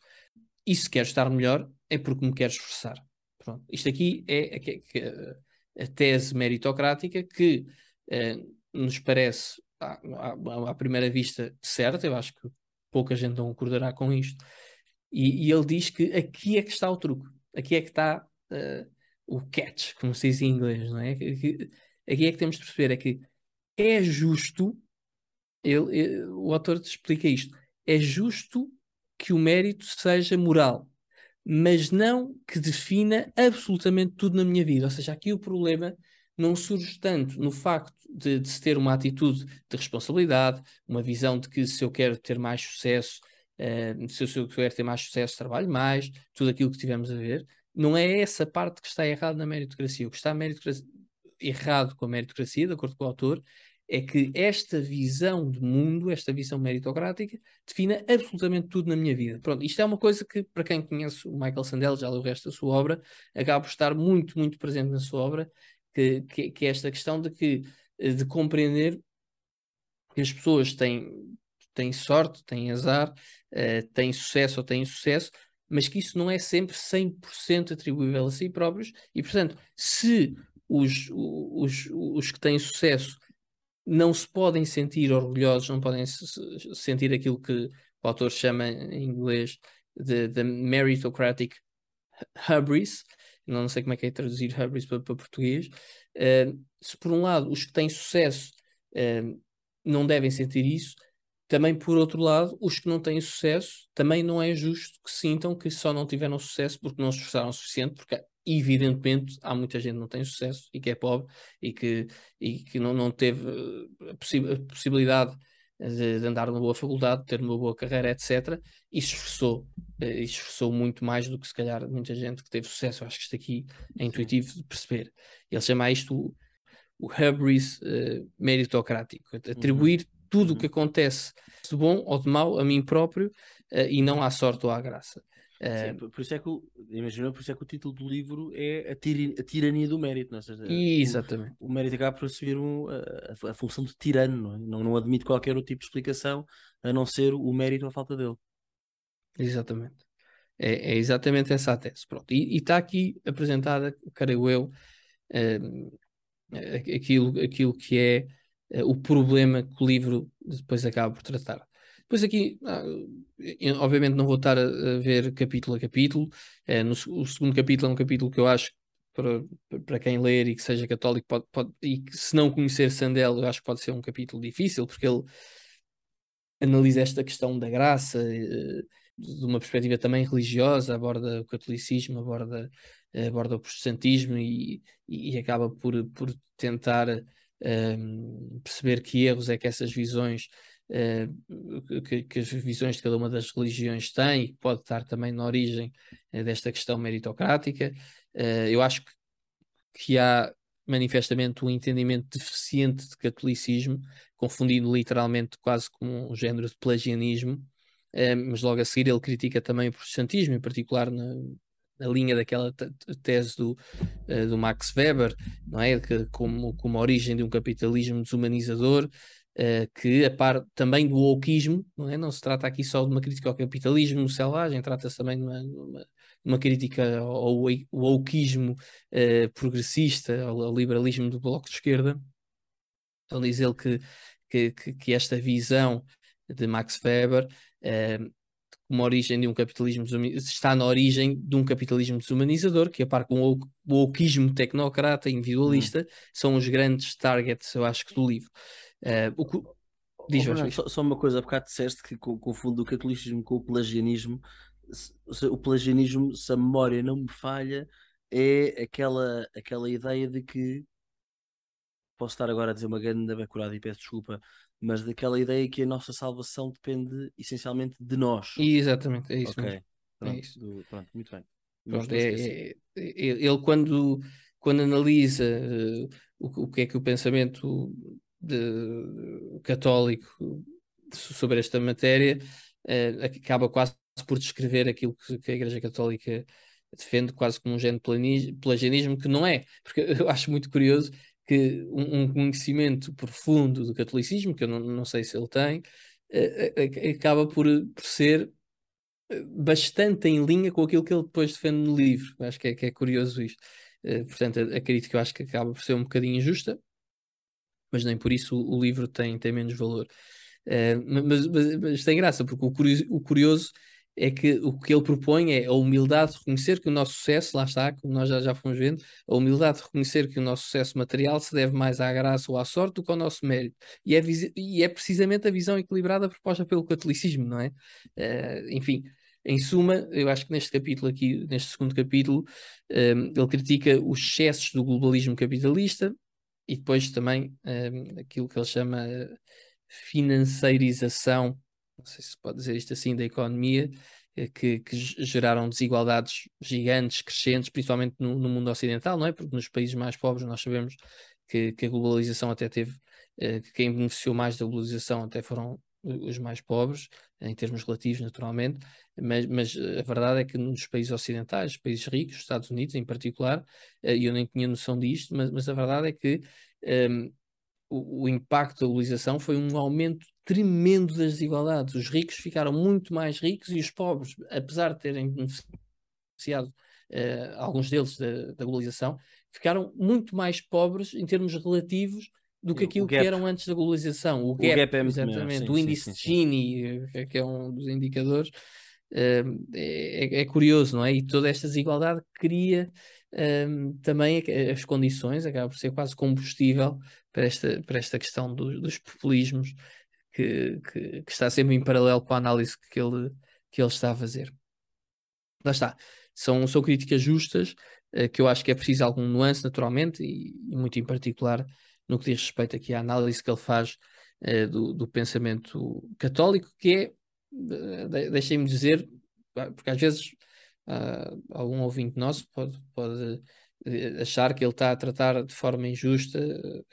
e se quero estar melhor, é porque me quero esforçar. Pronto. Isto aqui é a, a, a tese meritocrática que eh, nos parece, à, à, à, primeira vista, certa, eu acho que pouca gente não concordará com isto, e, e, ele diz que aqui é que está o truque, aqui é que está uh, o catch, como se diz em inglês, não é? Aqui, é que temos de perceber, é que é justo ele, ele, o autor explica isto. É justo que o mérito seja moral, mas não que defina absolutamente tudo na minha vida. Ou seja, aqui o problema não surge tanto no facto de, de se ter uma atitude de responsabilidade, uma visão de que se eu quero ter mais sucesso, uh, se, eu, quero ter mais sucesso, trabalho mais, tudo aquilo que tivemos a ver. Não é essa parte que está errado na meritocracia. O que está errado com a meritocracia, de acordo com o autor, é que esta visão de mundo, esta visão meritocrática, defina absolutamente tudo na minha vida. Pronto, isto é uma coisa que, para quem conhece o Michael Sandel, já leu o resto da sua obra, acaba por estar muito, muito presente na sua obra, que, que, que é esta questão de, que, de compreender que as pessoas têm, têm sorte, têm azar, uh, têm sucesso ou têm sucesso, mas que isso não é sempre 100% atribuível a si próprios, e portanto, se os, os, os que têm sucesso não se podem sentir orgulhosos, não podem se sentir aquilo que o autor chama em inglês de, de meritocratic hubris, não sei como é que é traduzir hubris para, para português. Uh, se por um lado os que têm sucesso uh, não devem sentir isso, também por outro lado, os que não têm sucesso, também não é justo que sintam que só não tiveram sucesso porque não se esforçaram o suficiente, porque evidentemente há muita gente que não tem sucesso e que é pobre e que, e que não, não teve eh, a, possi a possibilidade de, de, andar numa boa faculdade, ter uma boa carreira, etc. E se esforçou, eh, e se esforçou muito mais do que se calhar muita gente que teve sucesso. Eu acho que isto aqui é intuitivo de perceber. Ele chama isto o, o hubris uh, meritocrático, atribuir uhum. Tudo o uhum. que acontece de bom ou de mau a mim próprio uh, e não à sorte ou à graça. Sim, por isso é que imagina, por isso é que o título do livro é a, tir, a tirania do mérito, não é? seja, Exatamente. O, o, mérito acaba por assumir um, a, a, função de tirano, não, é? não, não admite qualquer outro tipo de explicação a não ser o mérito ou a falta dele. Exatamente. É, é exatamente essa a tese. Pronto. E está aqui apresentada, creio eu, uh, aquilo, aquilo que é o problema que o livro depois acaba por tratar. Depois aqui, ah, obviamente não vou estar a, ver capítulo a capítulo. É, no, o segundo capítulo é um capítulo que eu acho para, para quem ler e que seja católico pode, pode, e que se não conhecer Sandel, eu acho que pode ser um capítulo difícil, porque ele analisa esta questão da graça eh, de uma perspectiva também religiosa, aborda o catolicismo, aborda, aborda o protestantismo e, e acaba por, por tentar perceber que erros é que essas visões uh, que, que, as visões de cada uma das religiões têm e pode estar também na origem uh, desta questão meritocrática. Uh, eu acho que, que há manifestamente um entendimento deficiente de catolicismo, confundindo literalmente quase com um género de plagianismo, mas logo a seguir ele critica também o protestantismo, em particular na, na linha daquela tese do, do Max Weber, não é? Que, como, como a origem de um capitalismo desumanizador, Uh, que a par também do wokeismo, não, é? não se trata aqui só de uma crítica ao capitalismo selvagem, trata-se também de uma, uma, uma, crítica ao wokeismo uh, progressista, ao, ao, liberalismo do Bloco de Esquerda. Então diz ele que, que, que, esta visão de Max Weber, uh, uma origem de um capitalismo está na origem de um capitalismo desumanizador, que a par com o wokeismo tecnocrata individualista, hum. são os grandes targets, eu acho que, do livro. Uh, o que... Diz, oh, só, só, uma coisa, há bocado disseste que confundo o catolicismo com o pelagianismo. O pelagianismo, se a memória não me falha, é aquela, aquela ideia de que posso estar agora a dizer uma grande bacurada e peço desculpa, mas daquela ideia que a nossa salvação depende essencialmente de nós. Exatamente, é isso. Ok, é pronto, é isso. Do, pronto muito bem. Pronto, é, é, é, ele quando, quando analisa uh, o, o que é que o pensamento de, católico sobre esta matéria uh, acaba quase por descrever aquilo que, que a Igreja Católica defende quase como um género de pelagianismo, que não é, porque eu acho muito curioso que um, um conhecimento profundo do catolicismo, que eu não, não sei se ele tem, uh, acaba por, por ser bastante em linha com aquilo que ele depois defende no livro. Acho que é, que é curioso isto. Uh, portanto, a, a crítica eu acho que acaba por ser um bocadinho injusta, mas nem por isso o, o livro tem, tem menos valor. Uh, mas, mas, mas, tem graça, porque o curioso, o curioso é que o que ele propõe é a humildade de reconhecer que o nosso sucesso, lá está, como nós já, já fomos vendo, a humildade de reconhecer que o nosso sucesso material se deve mais à graça ou à sorte do que ao nosso mérito. E é, e é precisamente a visão equilibrada proposta pelo catolicismo, não é? Uh, enfim, em suma, eu acho que neste capítulo aqui, neste segundo capítulo, um, eh, ele critica os excessos do globalismo capitalista e depois também um, aquilo que ele chama financeirização não sei se pode dizer isto assim, da economia, eh, que, que geraram desigualdades gigantes, crescentes, principalmente no, no, mundo ocidental, não é? Porque nos países mais pobres nós sabemos que, que a globalização até teve, eh, que quem beneficiou mais da globalização até foram os mais pobres, em termos relativos, naturalmente, mas, mas a verdade é que nos países ocidentais, países ricos, Estados Unidos em particular, eh, e eu nem tinha noção disto, mas, mas a verdade é que ehm, o, o, impacto da globalização foi um aumento tremendo das desigualdades. Os ricos ficaram muito mais ricos e os pobres, apesar de terem beneficiado uh, alguns deles da, da, globalização, ficaram muito mais pobres em termos relativos do que aquilo que eram antes da globalização. O, o gap, gap é exatamente, sim, o índice de Gini, eh, que é um dos indicadores, uh, é, é, curioso, não é? E toda esta desigualdade cria um, também as condições, acaba por ser quase combustível para esta, para esta questão do, dos populismos que, que, que, está sempre em paralelo com a análise que ele, que ele está a fazer. Lá está. São, são críticas justas, uh, que eu acho que é preciso algum nuance, naturalmente, e, e, muito em particular no que diz respeito aqui à análise que ele faz uh, do, do pensamento católico, que é, uh, deixem-me dizer, porque às vezes uh, algum ouvinte nosso pode, pode eh, achar que ele está a tratar de forma injusta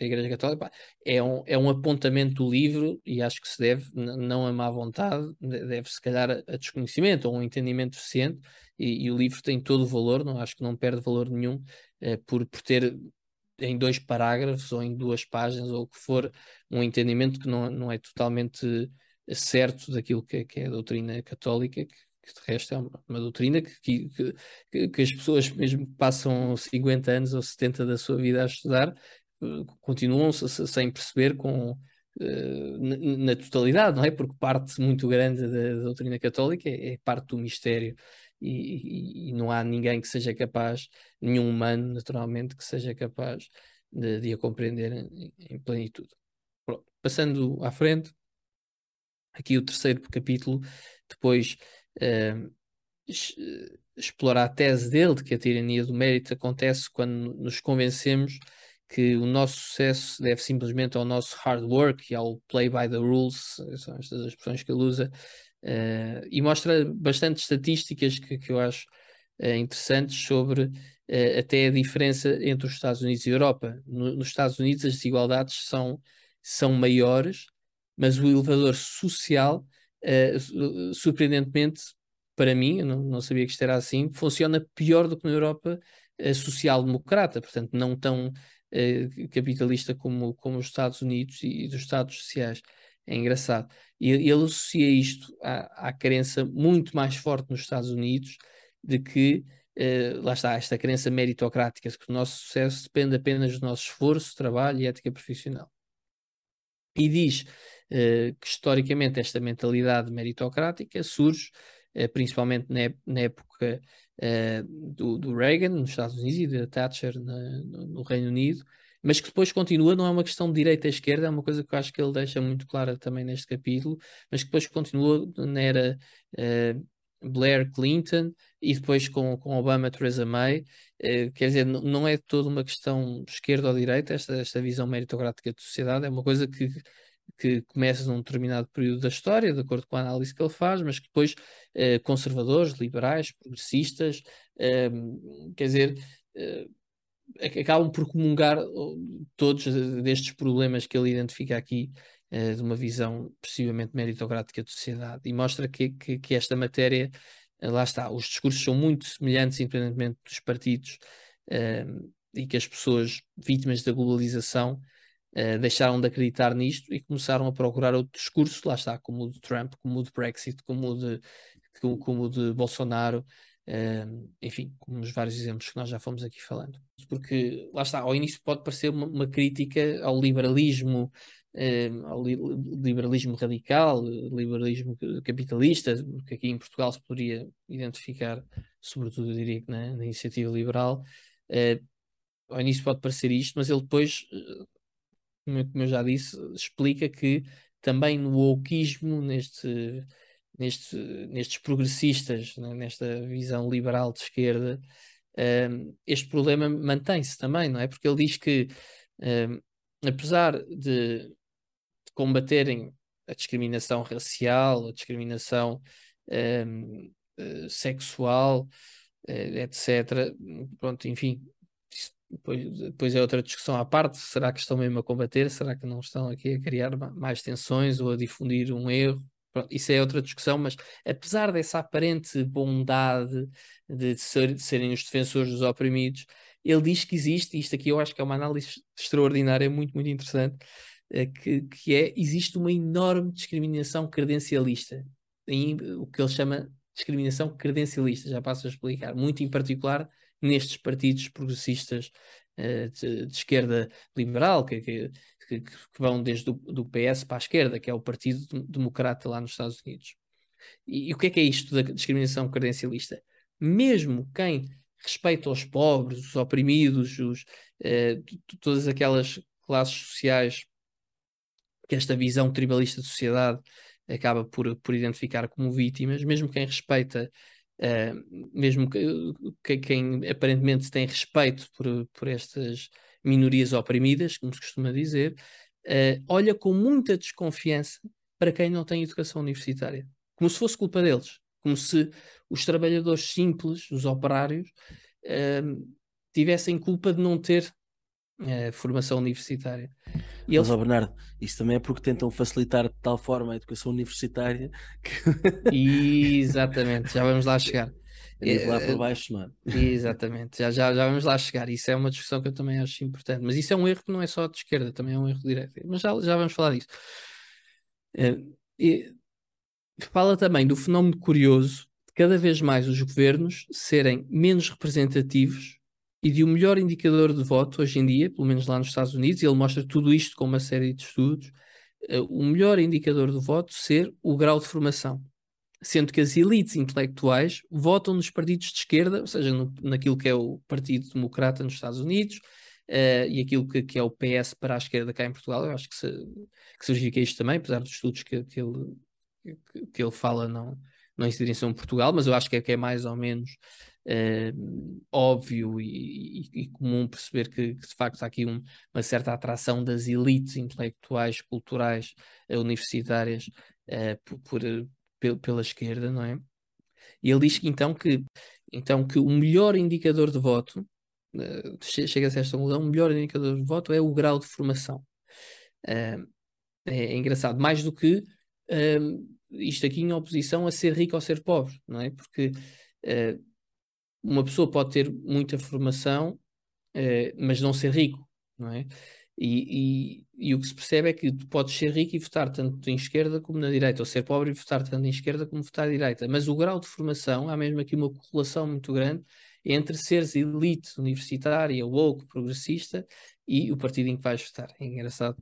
a Igreja Católica. É um, é um apontamento do livro e acho que se deve, não a má vontade, deve se calhar a desconhecimento ou um entendimento deficiente. E, e, o livro tem todo o valor, não acho que não perde valor nenhum eh, por, por ter em dois parágrafos ou em duas páginas ou o que for um entendimento que não, não é totalmente certo daquilo que, que é a doutrina católica, que, que de resto é uma, uma doutrina que, que, que, as pessoas, mesmo que passam 50 anos ou 70 da sua vida a estudar, eh, continuam -se sem perceber com, uh, na, totalidade, não é? Porque parte muito grande da, da doutrina católica é, é, parte do mistério. E, e, e, não há ninguém que seja capaz, nenhum humano, naturalmente, que seja capaz de, de a compreender em, em plenitude. Pronto. Passando à frente, aqui o terceiro capítulo, depois uh, explorar a tese dele de que a tirania do mérito acontece quando nos convencemos que o nosso sucesso deve simplesmente ao nosso hard work e ao play by the rules, são estas as expressões que ele usa, uh, e mostra bastante estatísticas que, que eu acho uh, interessantes sobre uh, até a diferença entre os Estados Unidos e a Europa. No, nos Estados Unidos as desigualdades são, são maiores, mas o elevador social uh, surpreendentemente, para mim, eu não, não, sabia que isto era assim, funciona pior do que na Europa uh, social-democrata, portanto, não tão uh, capitalista como, como os Estados Unidos e, e dos Estados sociais. É engraçado. E ele associa isto à, à crença muito mais forte nos Estados Unidos de que, uh, lá está, esta crença meritocrática, que o nosso sucesso depende apenas do nosso esforço, trabalho e ética profissional. E diz que historicamente esta mentalidade meritocrática surge principalmente na, época do, do, Reagan nos Estados Unidos e da Thatcher no, no Reino Unido, mas que depois continua, não é uma questão de direita e esquerda, é uma coisa que eu acho que ele deixa muito clara também neste capítulo, mas que depois continua na era Blair Clinton e depois com, com Obama Theresa May, quer dizer, não é toda uma questão esquerda ou direita, esta, esta visão meritocrática de sociedade, é uma coisa que, que começa num determinado período da história, de acordo com a análise que ele faz, mas que depois uh, conservadores, liberais, progressistas, quer dizer, acabam por comungar todos destes problemas que ele identifica aqui uh, de uma visão possivelmente meritocrática de sociedade. E mostra que, que, que esta matéria, lá está, os discursos são muito semelhantes independentemente dos partidos uh, e que as pessoas vítimas da globalização deixaram de acreditar nisto e começaram a procurar outro discurso, lá está, como o de Trump, como o de Brexit, como o de, como, como o de Bolsonaro, Uh, enfim, como os vários exemplos que nós já fomos aqui falando. Porque, lá está, ao início pode parecer uma, uma crítica ao liberalismo, uh, ao li liberalismo radical, liberalismo capitalista, que aqui em Portugal se poderia identificar, sobretudo, eu diria que na, na iniciativa liberal. Ao início pode parecer isto, mas ele depois, como eu já disse, explica que também no wokeismo, neste neste, nestes progressistas, né, nesta visão liberal de esquerda, um, este problema mantém-se também, não é? Porque ele diz que, um, apesar de, de, combaterem a discriminação racial, a discriminação um, uh, sexual, uh, etc., pronto, enfim, depois, depois é outra discussão à parte. Será que estão mesmo a combater? Será que não estão aqui a criar mais tensões ou a difundir um erro? Pronto, isso é outra discussão, mas apesar dessa aparente bondade de, ser, de serem os defensores dos oprimidos, ele diz que existe, e isto aqui eu acho que é uma análise extraordinária, muito, muito interessante, é que, que é, existe uma enorme discriminação credencialista, em, o que ele chama discriminação credencialista, já passo a explicar, muito em particular nestes partidos progressistas uh, de, de, esquerda liberal, que, que que, que vão desde o PS para a esquerda, que é o Partido Democrata lá nos Estados Unidos. E, e o que é que é isto da discriminação credencialista? Mesmo quem respeita os pobres, os oprimidos, os, eh, todas aquelas classes sociais que esta visão tribalista de sociedade acaba por, por identificar como vítimas, mesmo quem respeita, uh, mesmo que, que, quem aparentemente tem respeito por, por estas minorias oprimidas, como se costuma dizer, uh, olha com muita desconfiança para quem não tem educação universitária, como se fosse culpa deles, como se os trabalhadores simples, os operários, uh, tivessem culpa de não ter formação universitária. E Mas, eles... Bernardo, isso também é porque tentam facilitar de tal forma a educação universitária que... Exatamente, já vamos lá chegar. É lá por eh, baixo, mano. Exatamente, já, já, já vamos lá chegar. Isso é uma discussão que eu também acho importante. Mas isso é um erro que não é só de esquerda, também é um erro direto. Mas já, já vamos falar disso. Eh, e fala também do fenómeno curioso de cada vez mais os governos serem menos representativos e de um melhor indicador de voto hoje em dia, pelo menos lá nos Estados Unidos, e ele mostra tudo isto com uma série de estudos, uh, o melhor indicador de voto ser o grau de formação sendo que as elites intelectuais votam nos partidos de esquerda, ou seja, no, naquilo que é o Partido Democrata nos Estados Unidos uh, e aquilo que, que, é o PS para a esquerda cá em Portugal. Eu acho que, se, que significa isto também, apesar dos estudos que, que ele, que, ele fala não, não incidirem em Portugal, mas eu acho que é, que é mais ou menos óbvio e, e, comum perceber que, que, de facto há aqui um, uma certa atração das elites intelectuais, culturais, universitárias por, por pela esquerda, não é? E ele diz que então que, então que o melhor indicador de voto, uh, chega-se a esta conclusão, o melhor indicador de voto é o grau de formação. É, é, engraçado, mais do que isto aqui em oposição a ser rico ou ser pobre, não é? Porque uma pessoa pode ter muita formação, mas não ser rico, não é? E, e, e, o que se percebe é que tu podes ser rico e votar tanto em esquerda como na direita, ou ser pobre e votar tanto em esquerda como votar à direita. Mas o grau de formação, há mesmo aqui uma correlação muito grande entre seres elite universitária, woke, progressista, e o partido em que vais votar. É engraçado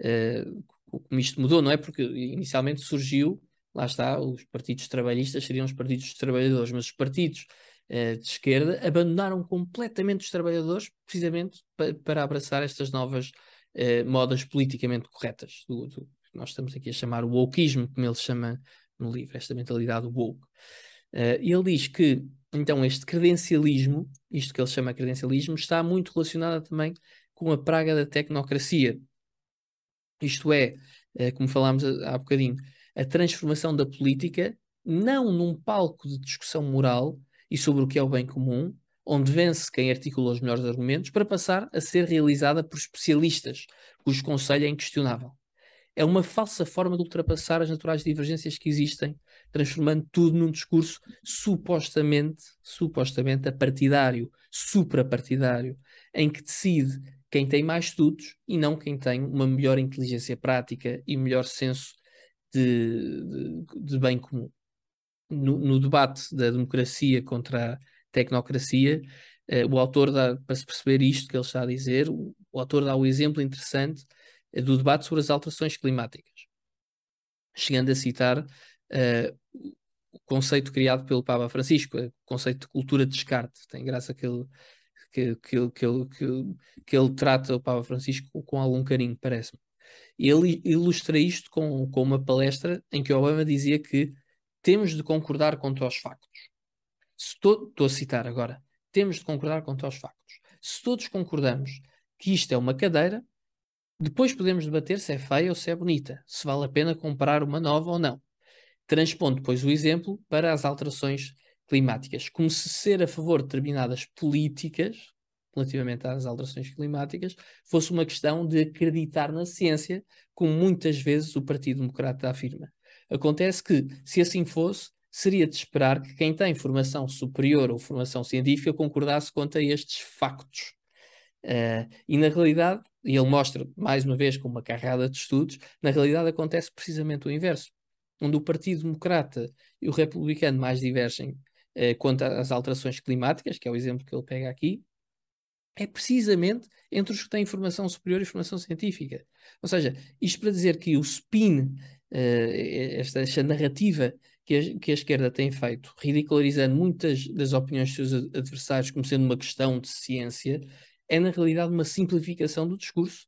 uh, como isto mudou, não é? Porque inicialmente surgiu, lá está, os partidos trabalhistas seriam os partidos dos trabalhadores, mas os partidos de esquerda abandonaram completamente os trabalhadores precisamente para, para abraçar estas novas uh, modas politicamente corretas, do, do, nós estamos aqui a chamar o wokeismo, como ele chama no livro, esta mentalidade woke. Uh, ele diz que, então, este credencialismo, isto que ele chama de credencialismo, está muito relacionado também com a praga da tecnocracia. Isto é, uh, como falámos há, há bocadinho, a transformação da política não num palco de discussão moral e sobre o que é o bem comum, onde vence quem articula os melhores argumentos, para passar a ser realizada por especialistas, cujo conselho é inquestionável é uma falsa forma de ultrapassar as naturais divergências que existem, transformando tudo num discurso supostamente, supostamente apartidário, suprapartidário, em que decide quem tem mais estudos e não quem tem uma melhor inteligência prática e melhor senso de, de, de bem comum. No, no, debate da democracia contra a tecnocracia, eh, o autor dá, para se perceber isto que ele está a dizer, o, o autor dá o um exemplo interessante do debate sobre as alterações climáticas, chegando a citar uh, o conceito criado pelo Papa Francisco, o conceito de cultura de descarte. Tem graça que ele, que, que, que, que, que ele trata o Papa Francisco com algum carinho, parece-me. Ele ilustra isto com, com uma palestra em que Obama dizia que temos de concordar quanto aos factos. Estou a citar agora. Temos de concordar quanto aos factos. Se todos concordamos que isto é uma cadeira, depois podemos debater se é feia ou se é bonita, se vale a pena comprar uma nova ou não. Transpondo depois o exemplo para as alterações climáticas, como se ser a favor de determinadas políticas relativamente às alterações climáticas fosse uma questão de acreditar na ciência, como muitas vezes o Partido Democrata afirma. Acontece que, se assim fosse, seria de esperar que quem tem formação superior ou formação científica concordasse quanto a estes factos. Uh, e na realidade, e ele mostra mais uma vez com uma carrada de estudos, na realidade acontece precisamente o inverso, onde o Partido Democrata e o Republicano mais divergem uh, quanto às alterações climáticas, que é o exemplo que ele pega aqui, é precisamente entre os que têm formação superior e formação científica. Ou seja, isto para dizer que o spin, esta, esta narrativa que a, que a, esquerda tem feito, ridicularizando muitas das opiniões dos seus adversários como sendo uma questão de ciência, é na realidade uma simplificação do discurso,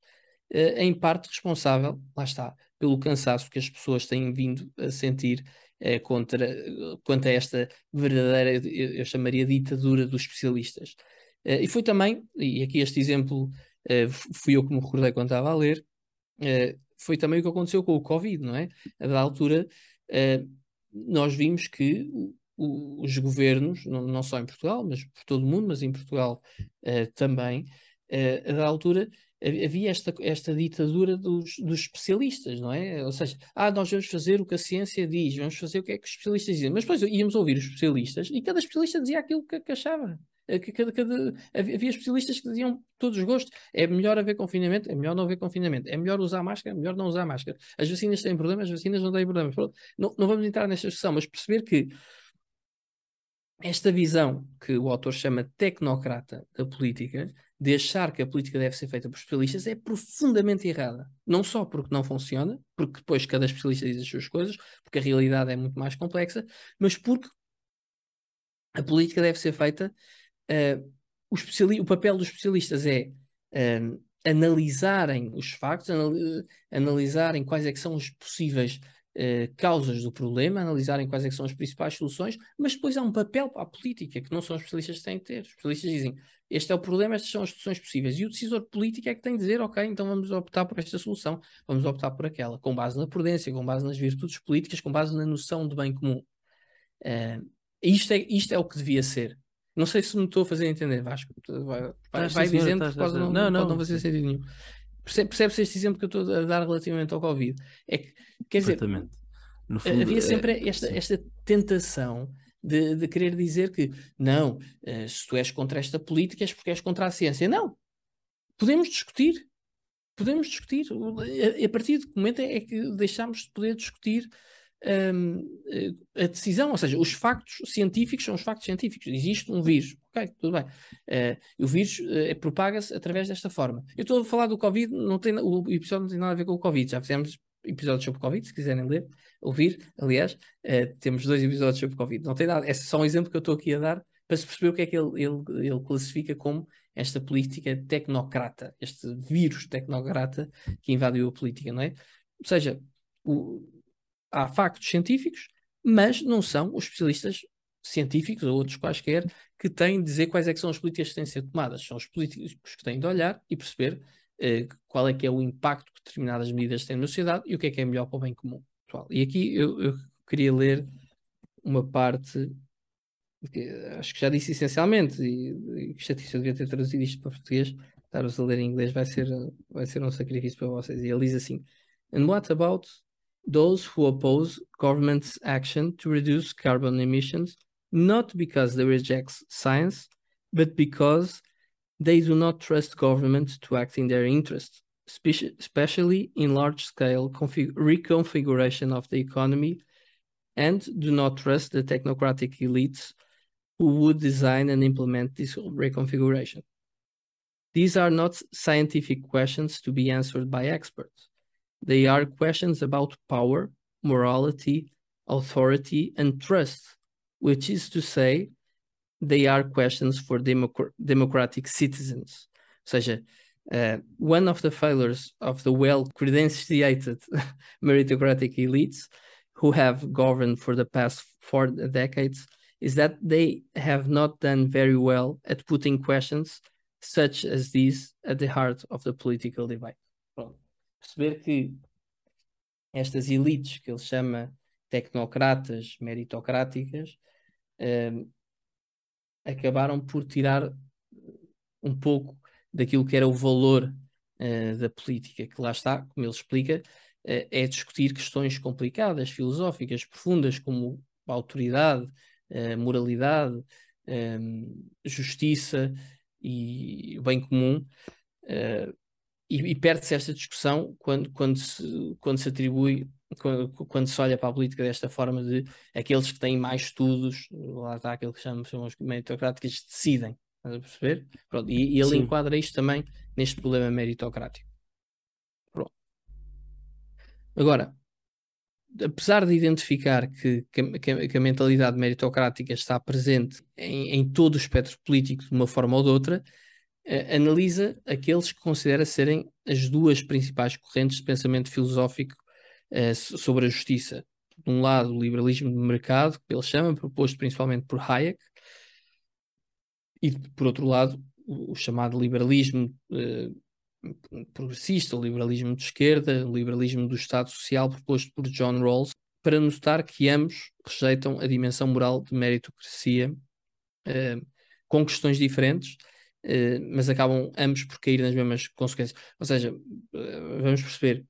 uh, em parte responsável, lá está, pelo cansaço que as pessoas têm vindo a sentir uh, contra, quanto a esta verdadeira, eu, eu chamaria ditadura dos especialistas. Uh, e foi também, e aqui este exemplo fui eu que me recordei quando estava a ler, foi também o que aconteceu com o Covid, não é? A da altura, nós vimos que os governos, não, não, só em Portugal, mas por todo o mundo, mas em Portugal uh, também, uh, a da altura havia esta, esta ditadura dos, dos, especialistas, não é? Ou seja, ah, nós vamos fazer o que a ciência diz, vamos fazer o que é que os especialistas dizem, mas depois íamos ouvir os especialistas e cada especialista dizia aquilo que, que achava. Eh, que cada, cada, havia especialistas que diziam todos os gostos. É melhor haver confinamento, é melhor não haver confinamento, é melhor usar máscara, é melhor não usar máscara. As vacinas têm problemas, as vacinas não têm problemas. Não, não vamos entrar nesta discussão, mas perceber que esta visão que o autor chama tecnocrata da política, de achar que a política deve ser feita por especialistas, é profundamente errada. Não só porque não funciona, porque depois cada especialista diz as suas coisas, porque a realidade é muito mais complexa, mas porque a política deve ser feita. Uh, o, o, papel dos especialistas é uh, analisarem os factos, anal analisarem quais é que são os possíveis eh, causas do problema, analisarem quais é são as principais soluções, mas depois há um papel para a política que não são os especialistas que têm que ter. Os especialistas dizem este é o problema, estas são as soluções possíveis. E o decisor político é que tem de dizer, ok, então vamos optar por esta solução, vamos optar por aquela, com base na prudência, com base nas virtudes políticas, com base na noção de bem comum. Uh, isto, é, isto é o que devia ser. Não sei se me estou a fazer entender, Vasco. Vai, vai, vai dizendo que pode não, não, não, não fazer sentido nenhum. Percebe-se este exemplo que eu estou a dar relativamente ao Covid? É que, quer dizer, fundo, havia sempre é, esta, esta tentação de, de, querer dizer que não, uh, se tu és contra esta política és porque és contra a ciência. Não. Podemos discutir. Podemos discutir. A, a partir que momento é que deixamos de poder discutir um, eh, a decisão, ou seja, os factos científicos são os factos científicos. Existe um vírus, ok, tudo bem. Uh, o vírus uh, propaga-se através desta forma. Eu estou a falar do Covid, não tem, o episódio não tem nada a ver com o Covid, já fizemos episódios sobre Covid, se quiserem ler, ouvir. Aliás, uh, temos dois episódios sobre Covid. Não tem nada, é só um exemplo que eu estou aqui a dar para se perceber o que é que ele, ele, ele classifica como esta política tecnocrata, este vírus tecnocrata que invadiu a política, não é? Ou seja, o, há factos científicos, mas não são os especialistas científicos ou outros quaisquer que têm de dizer quais é que são as políticas que têm de ser tomadas. São os políticos que têm de olhar e perceber eh, qual é que é o impacto que determinadas medidas têm na sociedade e o que é que é melhor para o bem comum. E aqui eu, eu queria ler uma parte que acho que já disse essencialmente e, e chatice, eu devia ter traduzido isto para português, estar-vos a ler em inglês vai ser, vai ser um sacrifício para vocês. E ele diz assim: And what about those who oppose government's action to reduce carbon emissions not because they reject science, but because they do not trust government to act in their interest, especially in large scale reconfiguration of the economy, and do not trust the technocratic elites who would design and implement this reconfiguration. These are not scientific questions to be answered by experts. They are questions about power, morality, authority, and trust which is to say, they are questions for democ democratic citizens. Ou seja, uh, one of the failures of the well-credentiated meritocratic elites who have governed for the past four decades is that they have not done very well at putting questions such as these at the heart of the political debate. Pronto. Perceber que estas elites que ele chama tecnocratas meritocráticas uh, acabaram por tirar um pouco daquilo que era o valor uh, da política, que lá está, como ele explica, uh, é discutir questões complicadas, filosóficas, profundas, como autoridade, moralidade, justiça e bem comum. E, e perde-se esta discussão quando, quando, se, quando se atribui quando, quando, se olha para a política desta forma de aqueles que têm mais estudos, lá está aquilo que chamamos, chamamos meritocráticos, decidem. Estás a perceber? Pronto, e, e ele Sim. enquadra isto também neste problema meritocrático. Pronto. Agora, apesar de identificar que, que, que, a mentalidade meritocrática está presente em, em todo o espectro político de uma forma ou de outra, analisa aqueles que considera serem as duas principais correntes de pensamento filosófico uh, sobre a justiça. De um lado, o liberalismo de mercado, que ele chama, proposto principalmente por Hayek, e por outro lado, o, chamado liberalismo uh, progressista, o liberalismo de esquerda, o liberalismo do Estado Social, proposto por John Rawls, para notar que ambos rejeitam a dimensão moral de meritocracia com questões diferentes, mas acabam ambos por cair nas mesmas consequências. Ou seja, vamos perceber,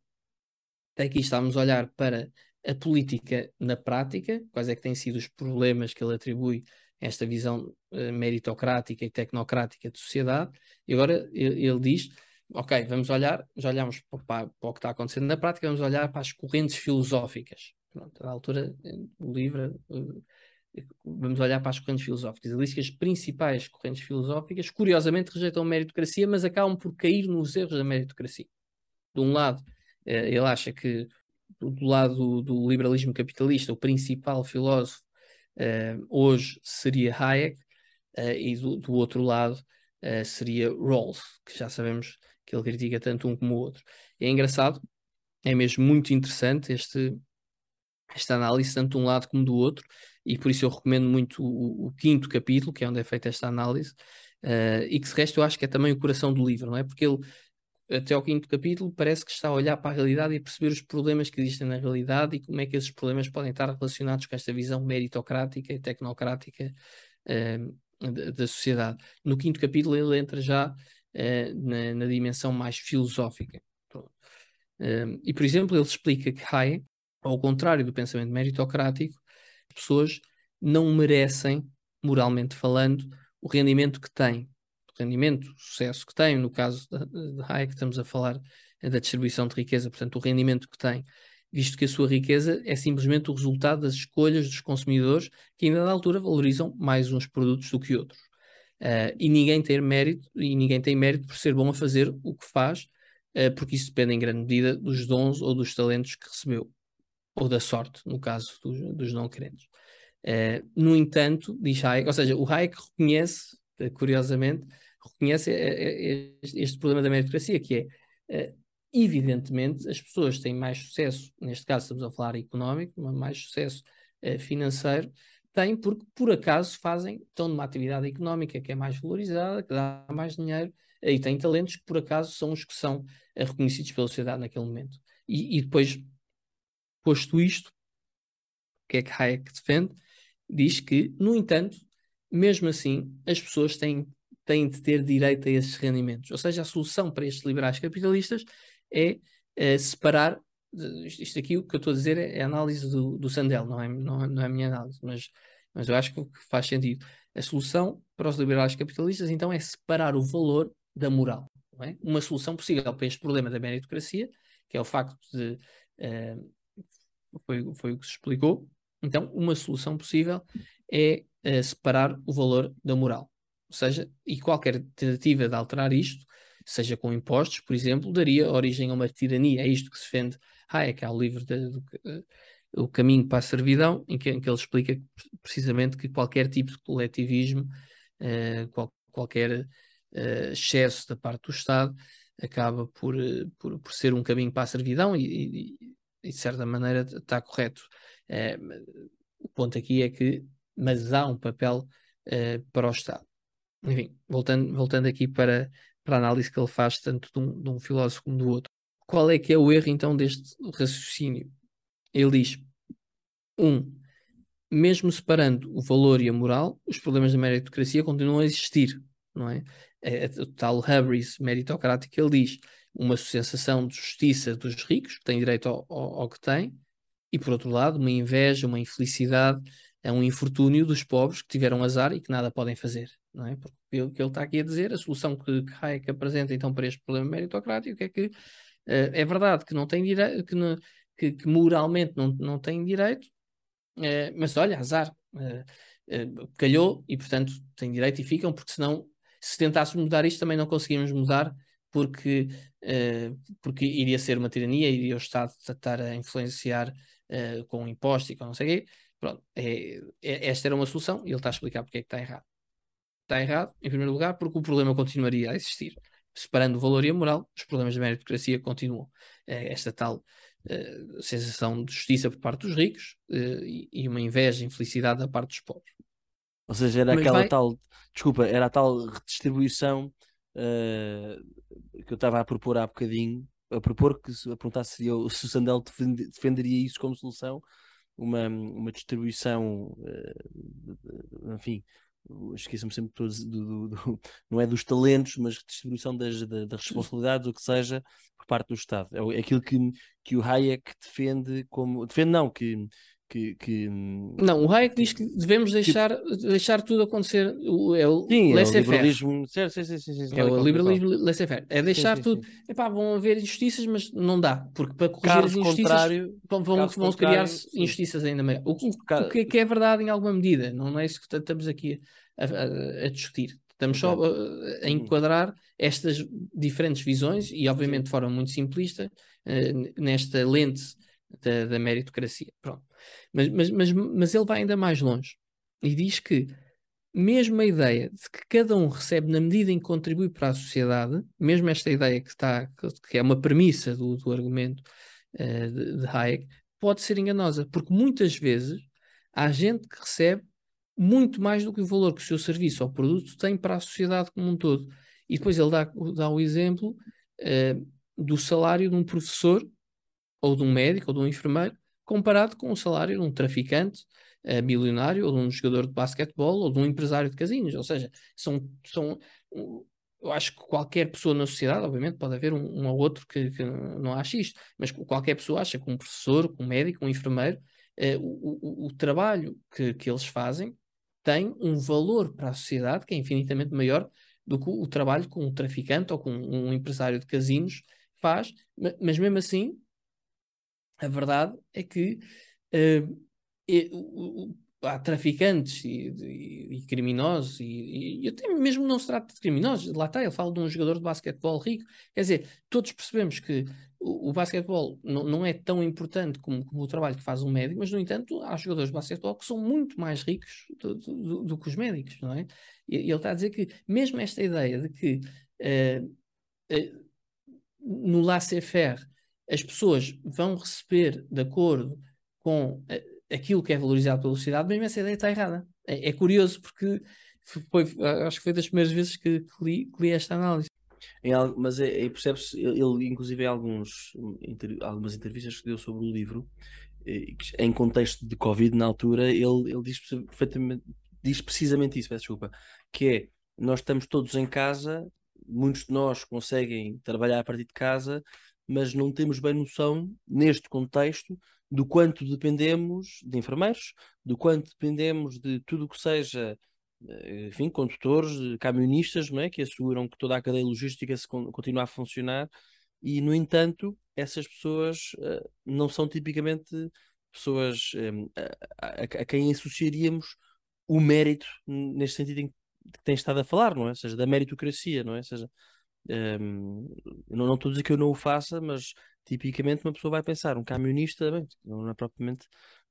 aqui estamos a olhar para a política na prática, quais é que têm sido os problemas que ele atribui a esta visão uh, meritocrática e tecnocrática de sociedade, e agora ele, diz, ok, vamos olhar, já olhamos para, para, o que está acontecendo na prática, vamos olhar para as correntes filosóficas. Pronto, na altura, o livro, vamos olhar para as correntes filosóficas. Ele diz que as principais correntes filosóficas, curiosamente, rejeitam a meritocracia, mas acabam por cair nos erros da meritocracia. De um lado, eh, ele acha que do lado do liberalismo capitalista, o principal filósofo uh, hoje seria Hayek, uh, e do, do, outro lado seria Rawls, que já sabemos que ele critica tanto um como o outro. É engraçado, é mesmo muito interessante este, esta análise, tanto de um lado como do outro, e por isso eu recomendo muito o, o quinto capítulo, que é onde é feita esta análise, e que se resta eu acho que é também o coração do livro, não é? Porque ele até ao quinto capítulo, parece que está a olhar para a realidade e perceber os problemas que existem na realidade e como é que esses problemas podem estar relacionados com esta visão meritocrática e tecnocrática uh, da, da, sociedade. No quinto capítulo, ele entra já uh, na, na, dimensão mais filosófica. Uh, e, por exemplo, ele explica que Hayek, ao contrário do pensamento meritocrático, pessoas não merecem, moralmente falando, o rendimento que têm. Rendimento, o sucesso que tem, no caso de Hayek estamos a falar da distribuição de riqueza, portanto o rendimento que tem, visto que a sua riqueza é simplesmente o resultado das escolhas dos consumidores que ainda na altura valorizam mais uns produtos do que outros. Uh, e ninguém tem mérito, e ninguém tem mérito por ser bom a fazer o que faz, uh, porque isso depende em grande medida dos dons ou dos talentos que recebeu, ou da sorte, no caso dos, dos não crentes. Uh, no entanto, diz Hayek, ou seja, o Hayek reconhece, curiosamente, reconhece este, este problema da meritocracia, que é evidentemente as pessoas têm mais sucesso, neste caso estamos a falar económico, mais sucesso financeiro, têm porque por acaso fazem, estão numa atividade económica que é mais valorizada, que dá mais dinheiro e têm talentos que por acaso são os que são eh, reconhecidos pela sociedade naquele momento. E, e depois, posto isto, o que é que Hayek defende? Diz que, no entanto, mesmo assim, as pessoas têm, têm de ter direito a esses rendimentos. Ou seja, a solução para estes liberais capitalistas é, é separar isto aqui, o que eu estou a dizer é, é a análise do, do Sandel, não é, não, não é a minha análise, mas, mas eu acho que faz sentido. A solução para os liberais capitalistas, então, é separar o valor da moral. É? Uma solução possível para este problema da meritocracia, que é o facto de. Uh, foi, foi o que se explicou. Então, uma solução possível é uh, separar o valor da moral. Ou seja, e qualquer tentativa de alterar isto, seja com impostos, por exemplo, daria origem a uma tirania. É isto que se defende há o livro de, do, O Caminho para a Servidão, em que, em que ele explica precisamente que qualquer tipo de coletivismo, uh, qual, qualquer uh, excesso da parte do Estado, acaba por, uh, por, por, ser um caminho para a servidão e, e, e de certa maneira está correto. o ponto aqui é que, mas há um papel para o Estado. Enfim, voltando, voltando aqui para, para a análise que ele faz tanto de um, de um filósofo como do outro. Qual é que é o erro então deste raciocínio? Ele diz: um, mesmo separando o valor e a moral, os problemas da meritocracia continuam a existir, não é? é, é o tal hubris meritocrático ele diz uma sensação de justiça dos ricos, que têm direito ao, ao, ao que têm, e por outro lado, uma inveja, uma infelicidade, é um infortúnio dos pobres que tiveram azar e que nada podem fazer, não é? Porque o que ele está aqui a dizer, a solução que Hayek apresenta então para este problema meritocrático é que Uh, é verdade que não tem direito, que, que, que, moralmente não, não tem direito, uh, mas olha, azar, uh, calhou e portanto tem direito e ficam, porque senão, se tentássemos mudar isto, também não conseguimos mudar, porque, porque iria ser uma tirania, iria o Estado estar a influenciar com impostos e com não sei o quê. Pronto, é, é, esta era uma solução e ele está a explicar porque é que está errado. Está errado, em primeiro lugar, porque o problema continuaria a existir separando o valor e a moral, os problemas da meritocracia continuam. É esta tal uh, sensação de justiça por parte dos ricos uh, e, e, uma inveja e infelicidade da parte dos pobres. Ou seja, era Mas aquela vai... tal, desculpa, era a tal redistribuição uh, que eu estava a propor há bocadinho, a propor que a perguntar se, eu, se o Sandel defenderia isso como solução, uma, uma distribuição, enfim, esqueço-me sempre do, do, do, não é dos talentos, mas distribuição das, das, das responsabilidades, o que seja, por parte do Estado. É, é aquilo que, que o Hayek defende como. Defende, não, que, que, que, não, o Hayek diz que devemos deixar, que, deixar tudo acontecer. É o sim, é o liberalismo. Sim, sim, sim, sim, é o liberalismo laissez-faire. É deixar tudo. Epá, vão haver injustiças, mas não dá, porque para corrigir caso as injustiças vão, vão, criar injustiças ainda maiores. O, o, o, que, que é verdade em alguma medida, não é isso que estamos aqui a, a, a discutir. Estamos só a, a, uhum. enquadrar estas diferentes visões e, obviamente, de forma muito simplista, uh, nesta lente da, da meritocracia. Pronto. Mas, mas, mas, mas ele vai ainda mais longe e diz que, mesmo a ideia de que cada um recebe na medida em que contribui para a sociedade, mesmo esta ideia que, está, que é uma premissa do, do argumento uh, de, de Hayek, pode ser enganosa, porque muitas vezes há gente que recebe muito mais do que o valor que o seu serviço ou produto tem para a sociedade como um todo. E depois ele dá, dá o exemplo uh, do salário de um professor, ou de um médico, ou de um enfermeiro, comparado com o salário de um traficante uh, milionário, ou de um jogador de basquetebol, ou de um empresário de casinos. Ou seja, são, são eu acho que qualquer pessoa na sociedade, obviamente, pode haver um, um ou outro que, que, não acha isto, mas qualquer pessoa acha que um professor, um médico, um enfermeiro, uh, o, o, o, trabalho que, que eles fazem tem um valor para a sociedade que é infinitamente maior do que o trabalho que um traficante ou com um empresário de casinos faz, mas mesmo assim, a verdade é que uh, há traficantes e, e, e criminosos, e, e, até mesmo não se trata de criminosos, lá está, ele fala de um jogador de basquetebol rico, quer dizer, todos percebemos que o, o basquetebol não, não é tão importante como, como, o trabalho que faz um médico, mas no entanto há jogadores de basquetebol que são muito mais ricos do, do, do que os médicos, não é? E ele está a dizer que mesmo esta ideia de que uh, uh, no laissez-faire as pessoas vão receber de acordo com aquilo que é valorizado pela sociedade, mesmo essa ideia está errada. É, é curioso porque foi, acho que foi das primeiras vezes que, li, que li, esta análise. Em, mas é, é, percebe-se, ele, inclusive em alguns, inter, algumas entrevistas que deu sobre o livro, em contexto de Covid na altura, ele, ele diz perfeitamente diz precisamente isso, peço desculpa, que é nós estamos todos em casa, muitos de nós conseguem trabalhar a partir de casa, mas não temos bem noção, neste contexto, do quanto dependemos de enfermeiros, do quanto dependemos de tudo o que seja, eh, enfim, condutores, camionistas, não é? que asseguram que toda a cadeia logística se continue a funcionar, e, no entanto, essas pessoas uh, não são tipicamente pessoas a, a, a, quem associaríamos o mérito neste sentido em que tem estado a falar, não é? Ou seja, da meritocracia, não é? Ou seja, um, não, não estou a dizer que eu não o faça, mas tipicamente uma pessoa vai pensar, um camionista, bem, não é propriamente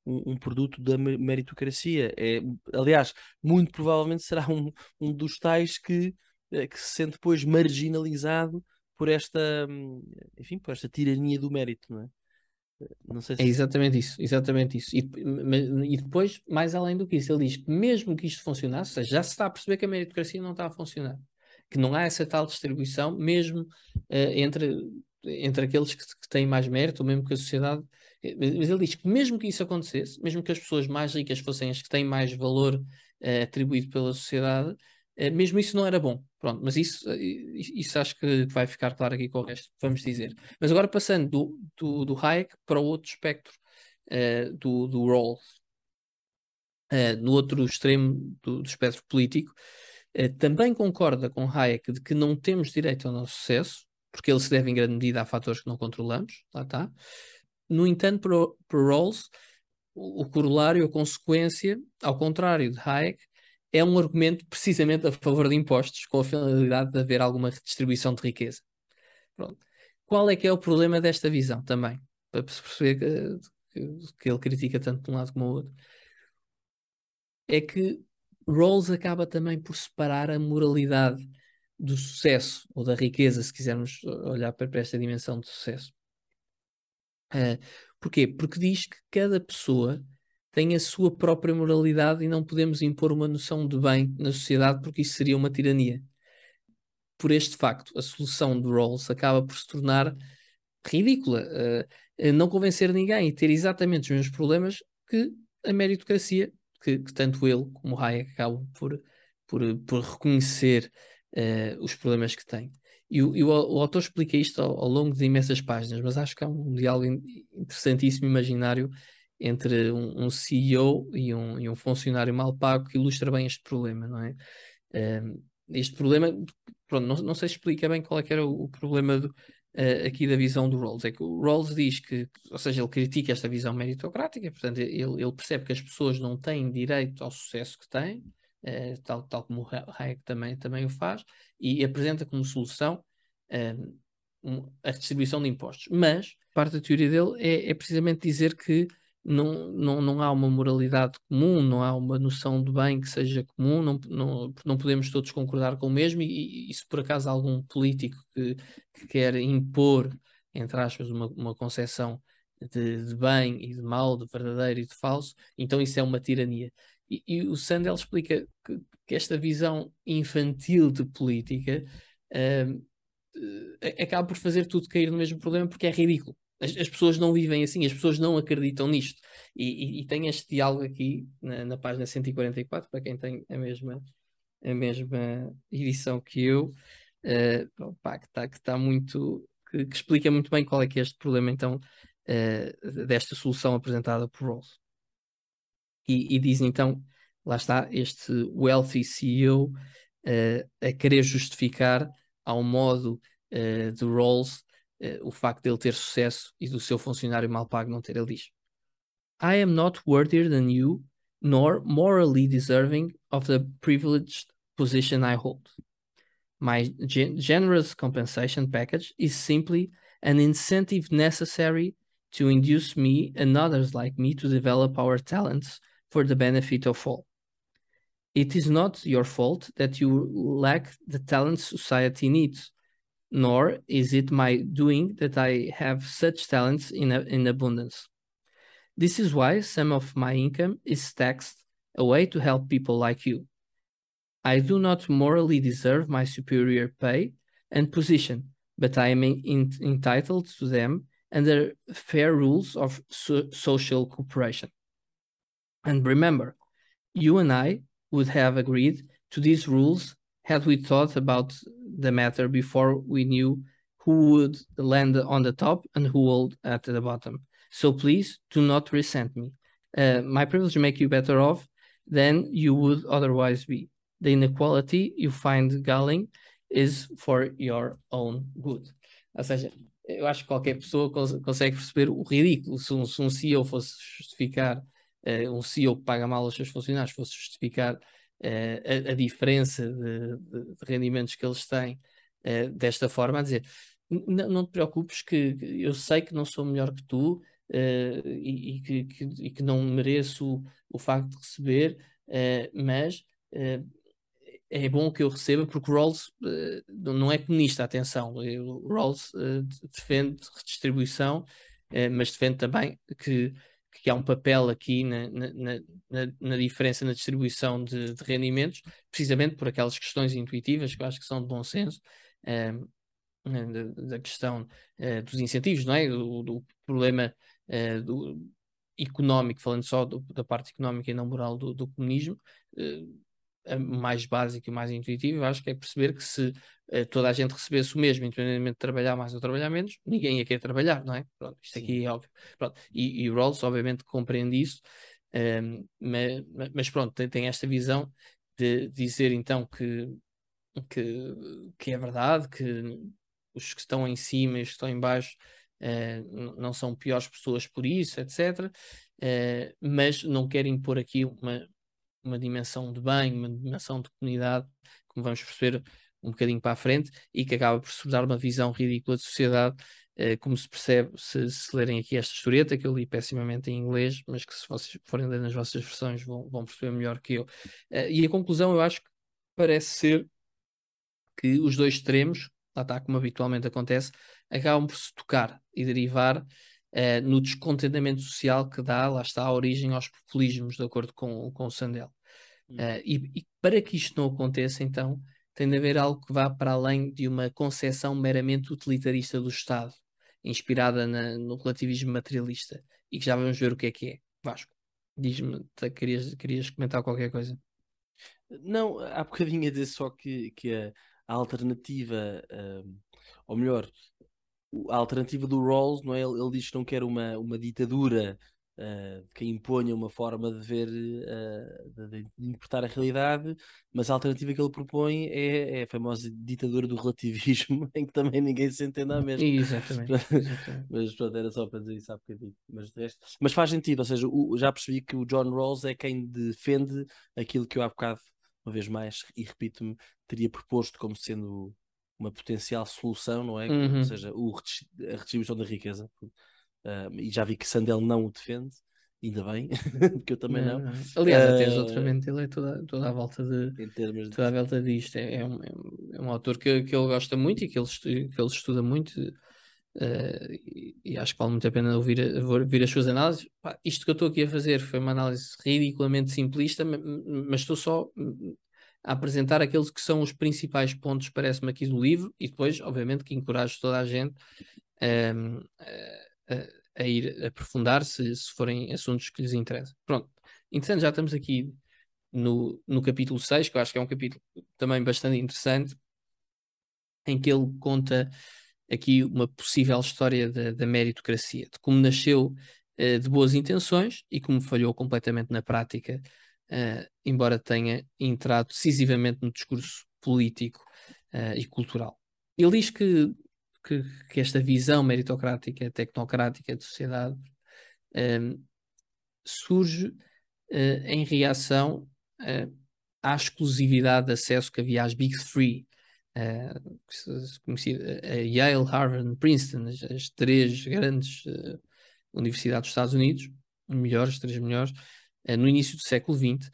um, um, produto da meritocracia. É, aliás, muito provavelmente será um, um dos tais que, eh, que se sente depois marginalizado por esta, hum, enfim, por esta tirania do mérito, não é? Não sei é se... É exatamente isso, exatamente isso. E, e, depois, mais além do que isso, ele diz que mesmo que isto funcionasse, já se está a perceber que a meritocracia não está a funcionar, que não há essa tal distribuição, mesmo uh, entre, entre aqueles que, que, têm mais mérito, ou mesmo que a sociedade. Eh, mas ele diz que mesmo que isso acontecesse, mesmo que as pessoas mais ricas fossem as que têm mais valor uh, atribuído pela sociedade, uh, mesmo isso não era bom. Pronto, mas isso, isso acho que vai ficar claro aqui com o resto, vamos dizer. Mas agora passando do, do, do Hayek para o outro espectro do, do Rawls, uh, no outro extremo do, do espectro político, também concorda com Hayek de que não temos direito ao nosso sucesso, porque ele se deve em grande medida a fatores que não controlamos, lá está. No entanto, para, Rawls, o, corolário, a consequência, ao contrário de Hayek, é um argumento precisamente a favor de impostos, com a finalidade de haver alguma redistribuição de riqueza. Pronto. Qual é que é o problema desta visão também? Para perceber que, que, que ele critica tanto de um lado como do outro. É que Rawls acaba também por separar a moralidade do sucesso ou da riqueza, se quisermos olhar para esta dimensão de sucesso. Uh, porquê? Porque diz que cada pessoa tem a sua própria moralidade e não podemos impor uma noção de bem na sociedade porque isso seria uma tirania. Por este facto, a solução de Rawls acaba por se tornar ridícula, uh, não convencer ninguém e ter exatamente os mesmos problemas que a meritocracia, que, que tanto ele como Hayek acabam por, por, por reconhecer uh, os problemas que têm. E, o, e o, o, autor explica isto ao, ao, longo de imensas páginas, mas acho que é um diálogo interessantíssimo, imaginário, entre um, um CEO e um, e um, funcionário mal pago que ilustra bem este problema, não é? Um, este problema, pronto, não, não sei se explica bem qual é que era o, o problema do, uh, aqui da visão do Rawls. É que o Rawls diz que, ou seja, ele critica esta visão meritocrática, portanto, ele, ele percebe que as pessoas não têm direito ao sucesso que têm, uh, tal, tal como o Hayek também, também o faz, e apresenta como solução um, a distribuição de impostos. Mas parte da teoria dele é, é precisamente dizer que não, não, não há uma moralidade comum, não há uma noção de bem que seja comum, não, não, não podemos todos concordar com o mesmo, e, e se por acaso algum político que, que quer impor, entre aspas, uma, uma concepção de, de, bem e de mal, de verdadeiro e de falso, então isso é uma tirania. E, e o Sandel explica que, que, esta visão infantil de política uh, acaba por fazer tudo cair no mesmo problema porque é ridículo. As, as, pessoas não vivem assim, as pessoas não acreditam nisto. E, e, e tem este diálogo aqui na, na, página 144, para quem tem a mesma, a mesma edição que eu, uh, pá, que está tá muito. Que, que, explica muito bem qual é que é este problema, então, uh, desta solução apresentada por Rawls. E, e diz então, lá está, este wealthy CEO uh, eh, a querer justificar ao modo de Rawls uh, Eh, o facto de ele ter sucesso e do seu funcionário mal pago não ter. Ele diz: I am not worthier than you, nor morally deserving of the privileged position I hold. My gen generous compensation package is simply an incentive necessary to induce me and others like me to develop our talents for the benefit of all. It is not your fault that you lack the talents society needs, nor is it my doing that I have such talents in, in abundance. This is why some of my income is taxed away to help people like you. I do not morally deserve my superior pay and position, but I am in, entitled to them under fair rules of so, social cooperation. And remember, you and I would have agreed to these rules had we thought about the matter before we knew who would land on the top and who would at the bottom. So please do not resent me. Uh, my privilege make you better off than you would otherwise be. the inequality you find galling is for your own good. Ou seja, eu acho que qualquer pessoa cons consegue perceber o ridículo. Se um, se um CEO fosse justificar, uh, um CEO que paga mal aos seus funcionários, fosse justificar uh, a, a, diferença de, de, de, rendimentos que eles têm uh, desta forma, a dizer: não te preocupes, que eu sei que não sou melhor que tu. E, e, que, que, e, que, não mereço o, o facto de receber, mas é bom que eu receba, porque Rawls uh, não é comunista, atenção. Rawls uh, defende redistribuição, uh, mas defende também que, que há um papel aqui na, na, na, na diferença na distribuição de, de, rendimentos, precisamente por aquelas questões intuitivas que eu acho que são de bom senso. da, questão dos incentivos, não é? Do, do problema do, económico, falando só do, da parte económica e não moral do, do comunismo, mais básico e mais intuitivo, acho que é perceber que se uh, toda a gente recebesse o mesmo, independentemente de trabalhar mais ou trabalhar menos, ninguém ia querer trabalhar, não é? Pronto, isto Sim. aqui é óbvio. Pronto. E, e Rawls, obviamente, compreende isso, um, ehm, mas, mas, pronto, tem, tem, esta visão de dizer então que, que, que é verdade, que os que estão em cima e os que estão em baixo uh, não são piores pessoas por isso, etc. Uh, eh, mas não querem impor aqui uma, uma dimensão de bem, uma dimensão de comunidade, como vamos perceber um bocadinho para a frente, e que acaba por se dar uma visão ridícula de sociedade, eh, como se percebe se, se, lerem aqui esta historieta, que eu li pessimamente em inglês, mas que se vocês forem ler nas vossas versões vão, vão perceber melhor que eu. Eh, e a conclusão eu acho que parece ser que os dois extremos, lá está como habitualmente acontece, acabam por se tocar e derivar uh, no descontentamento social que dá, lá está, a origem aos populismos, de acordo com, com o Sandel. Uh, e, e, para que isto não aconteça, então, tem de haver algo que vá para além de uma concepção meramente utilitarista do Estado, inspirada na, no relativismo materialista, e que já vamos ver o que é que é. Vasco, diz-me, querias, querias comentar qualquer coisa? Não, há bocadinho a dizer só que, que a, a alternativa, uh, ou melhor, a alternativa do Rawls, não é? Ele, ele diz que não quer uma, uma ditadura uh, que imponha uma forma de ver, uh, de, interpretar a realidade, mas a alternativa que ele propõe é, é, a famosa ditadura do relativismo, em que também ninguém se entende à mesma. Exatamente. exatamente. mas pronto, era só para dizer isso há bocadinho. Mas, resto... mas faz sentido, ou seja, o, já percebi que o John Rawls é quem defende aquilo que eu há bocado, uma vez mais, e repito-me, teria proposto como sendo uma potencial solução, não é? Uhum. Ou seja, o, a redistribuição da riqueza. Uh, e já vi que Sandel não o defende, ainda bem, porque eu também não. não. Aliás, uh, até exatamente ele é toda, toda a volta de, em termos de... toda a volta disto. É, é, um, é um autor que, que ele gosta muito e que ele, que ele estuda muito. Uh, e, e, acho que vale muito a pena ouvir, ouvir as suas análises. Pá, isto que eu estou aqui a fazer foi uma análise ridiculamente simplista, mas estou só a apresentar aqueles que são os principais pontos, parece-me, aqui do livro, e depois, obviamente, que encorajo toda a gente um, a, a, a, ir aprofundar se, se forem assuntos que lhes interessam. Pronto, interessante, já estamos aqui no, no capítulo 6, que eu acho que é um capítulo também bastante interessante, em que ele conta aqui uma possível história da, da meritocracia, de como nasceu uh, de boas intenções e como falhou completamente na prática uh, embora tenha entrado decisivamente no discurso político uh, e cultural. Ele diz que, que, que, esta visão meritocrática, tecnocrática de sociedade um, surge em reação à exclusividade de acesso que havia às Big Three, uh, Yale, Harvard e Princeton, as, as, três grandes uh, universidades dos Estados Unidos, melhores, três melhores, uh, no início do século XX,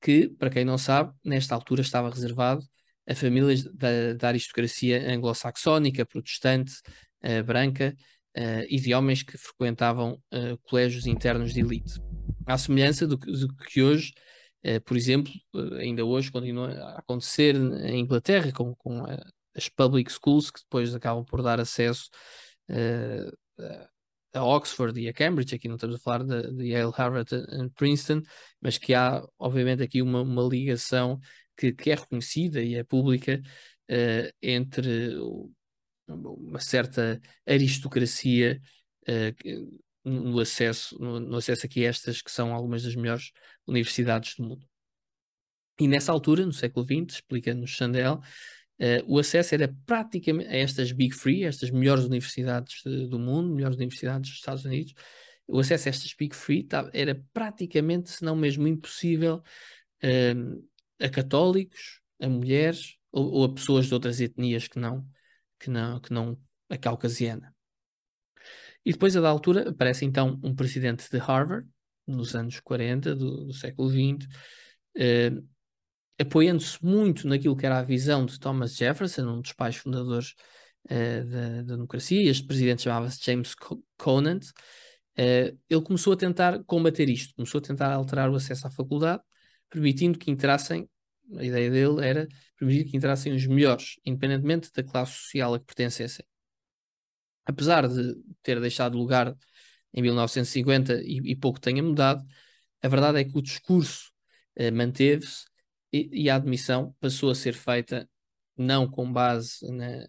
que, para quem não sabe, nesta altura estava reservado a famílias da, da aristocracia anglo-saxónica, protestante, branca, e de homens que frequentavam colégios internos de elite. À semelhança do, do que hoje Uh, por exemplo, uh, ainda hoje continua a acontecer em Inglaterra com, com uh, as public schools que depois acabam por dar acesso a Oxford e a Cambridge, aqui não estamos a falar de, de Yale, Harvard e Princeton, mas que há obviamente aqui uma, uma ligação que, que é reconhecida e é pública entre uma certa aristocracia no acesso, no, no, acesso aqui a estas que são algumas das melhores universidades do mundo. E nessa altura, no século XX, explica-nos Chandel, uh, o acesso era praticamente a estas Big Free, estas melhores universidades de, do mundo, melhores universidades dos Estados Unidos, o acesso a estas Big Free tá, era praticamente, se não mesmo impossível, uh, a católicos, a mulheres ou, ou, a pessoas de outras etnias que não, que não, que não a caucasiana. E depois, a da altura, aparece então um presidente de Harvard, nos anos 40 do, do século XX, eh, apoiando-se muito naquilo que era a visão de Thomas Jefferson, um dos pais fundadores eh, da, da, democracia. Este presidente chamava-se James Conant. Eh, ele começou a tentar combater isto, começou a tentar alterar o acesso à faculdade, permitindo que entrassem, a ideia dele era permitir que entrassem os melhores, independentemente da classe social a que pertencessem apesar de ter deixado lugar em 1950 e, e pouco tenha mudado, a verdade é que o discurso eh, manteve-se e, a admissão passou a ser feita não com base na,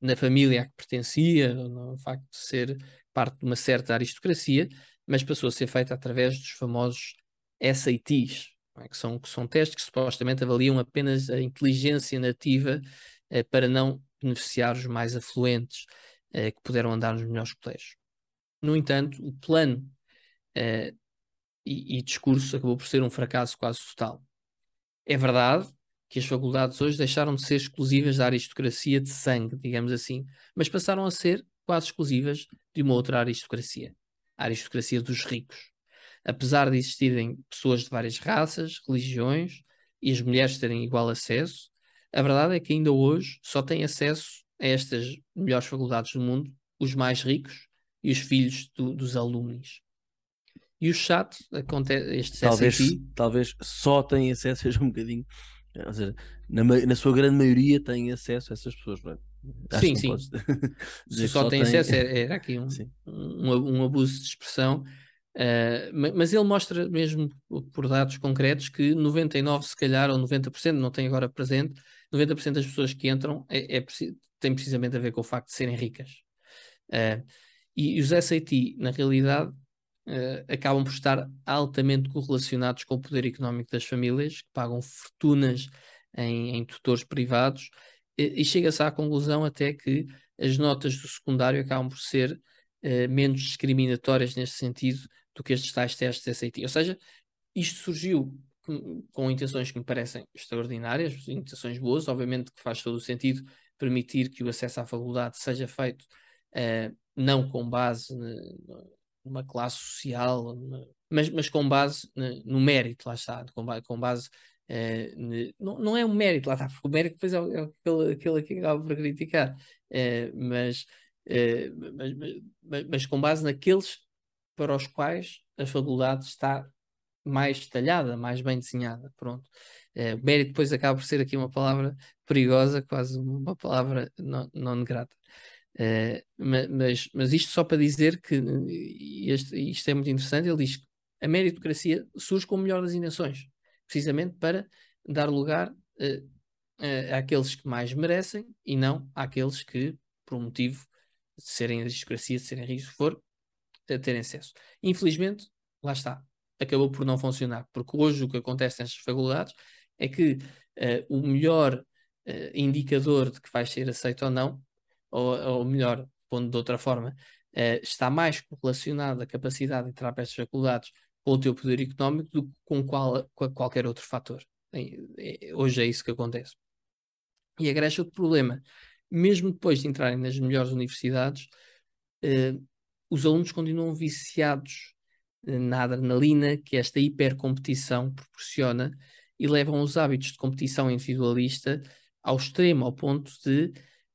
na família a que pertencia, no facto de ser parte de uma certa aristocracia, mas passou a ser feita através dos famosos SATs, é? que, são, que são testes que supostamente avaliam apenas a inteligência nativa eh, para não beneficiar os mais afluentes uh, que puderam andar nos melhores colégios. No entanto, o plano uh, e, e, discurso acabou por ser um fracasso quase total. É verdade que as faculdades hoje deixaram de ser exclusivas da aristocracia de sangue, digamos assim, mas passaram a ser quase exclusivas de uma outra aristocracia, a aristocracia dos ricos. Apesar de existirem pessoas de várias raças, religiões e as mulheres terem igual acesso, a verdade é que ainda hoje só têm acesso a estas melhores faculdades do mundo, os mais ricos e os filhos do, dos alunos. E o acontece, este talvez, talvez só tem acesso, seja um bocadinho, ou seja, na, na sua grande maioria tem acesso a essas pessoas, não é? sim, sim. Se só, só tem, acesso, era, era aqui um, um, um, abuso de expressão. Uh, mas ele mostra mesmo por dados concretos que 99 se calhar ou 90%, não tem agora presente, 90% das pessoas que entram é, é, tem precisamente a ver com o facto de serem ricas. Uh, e, os SAT, na realidade, uh, acabam por estar altamente correlacionados com o poder económico das famílias, que pagam fortunas em, em tutores privados, e, e chega-se à conclusão até que as notas do secundário acabam por ser uh, menos discriminatórias neste sentido do que estes tais testes SAT. Ou seja, isto surgiu com, intenções que me parecem extraordinárias, intenções boas, obviamente que faz todo o sentido permitir que o acesso à faculdade seja feito uh, não com base numa classe social, mas, mas com base no mérito, lá está, com, com base. Uh, não, não é um mérito, lá está, porque o mérito depois é, é aquele, aquele que acaba por criticar, uh, mas, mas, mas, mas com base naqueles para os quais a faculdade está mais detalhada, mais bem desenhada. Pronto. É, mérito depois acaba por ser aqui uma palavra perigosa, quase uma palavra não, não grata. É, mas, mas isto só para dizer que este, isto é muito interessante. Ele diz que a meritocracia surge com o melhor das intenções, precisamente para dar lugar uh, uh, àqueles que mais merecem e não àqueles que, por um motivo de serem aristocracia, de serem ricos, for, terem acesso. Infelizmente, lá está acabou por não funcionar, porque hoje o que acontece nestas faculdades é que uh, o melhor uh, indicador de que vai ser aceito ou não, ou, ou melhor, pondo de outra forma, uh, está mais correlacionado a capacidade de entrar para estas faculdades com o teu poder económico do que com, qual, com qualquer outro fator. É, hoje é isso que acontece. E acresce outro problema. Mesmo depois de entrarem nas melhores universidades, eh, os alunos continuam viciados eh, na adrenalina que esta hipercompetição proporciona e levam os hábitos de competição individualista ao extremo, ao ponto de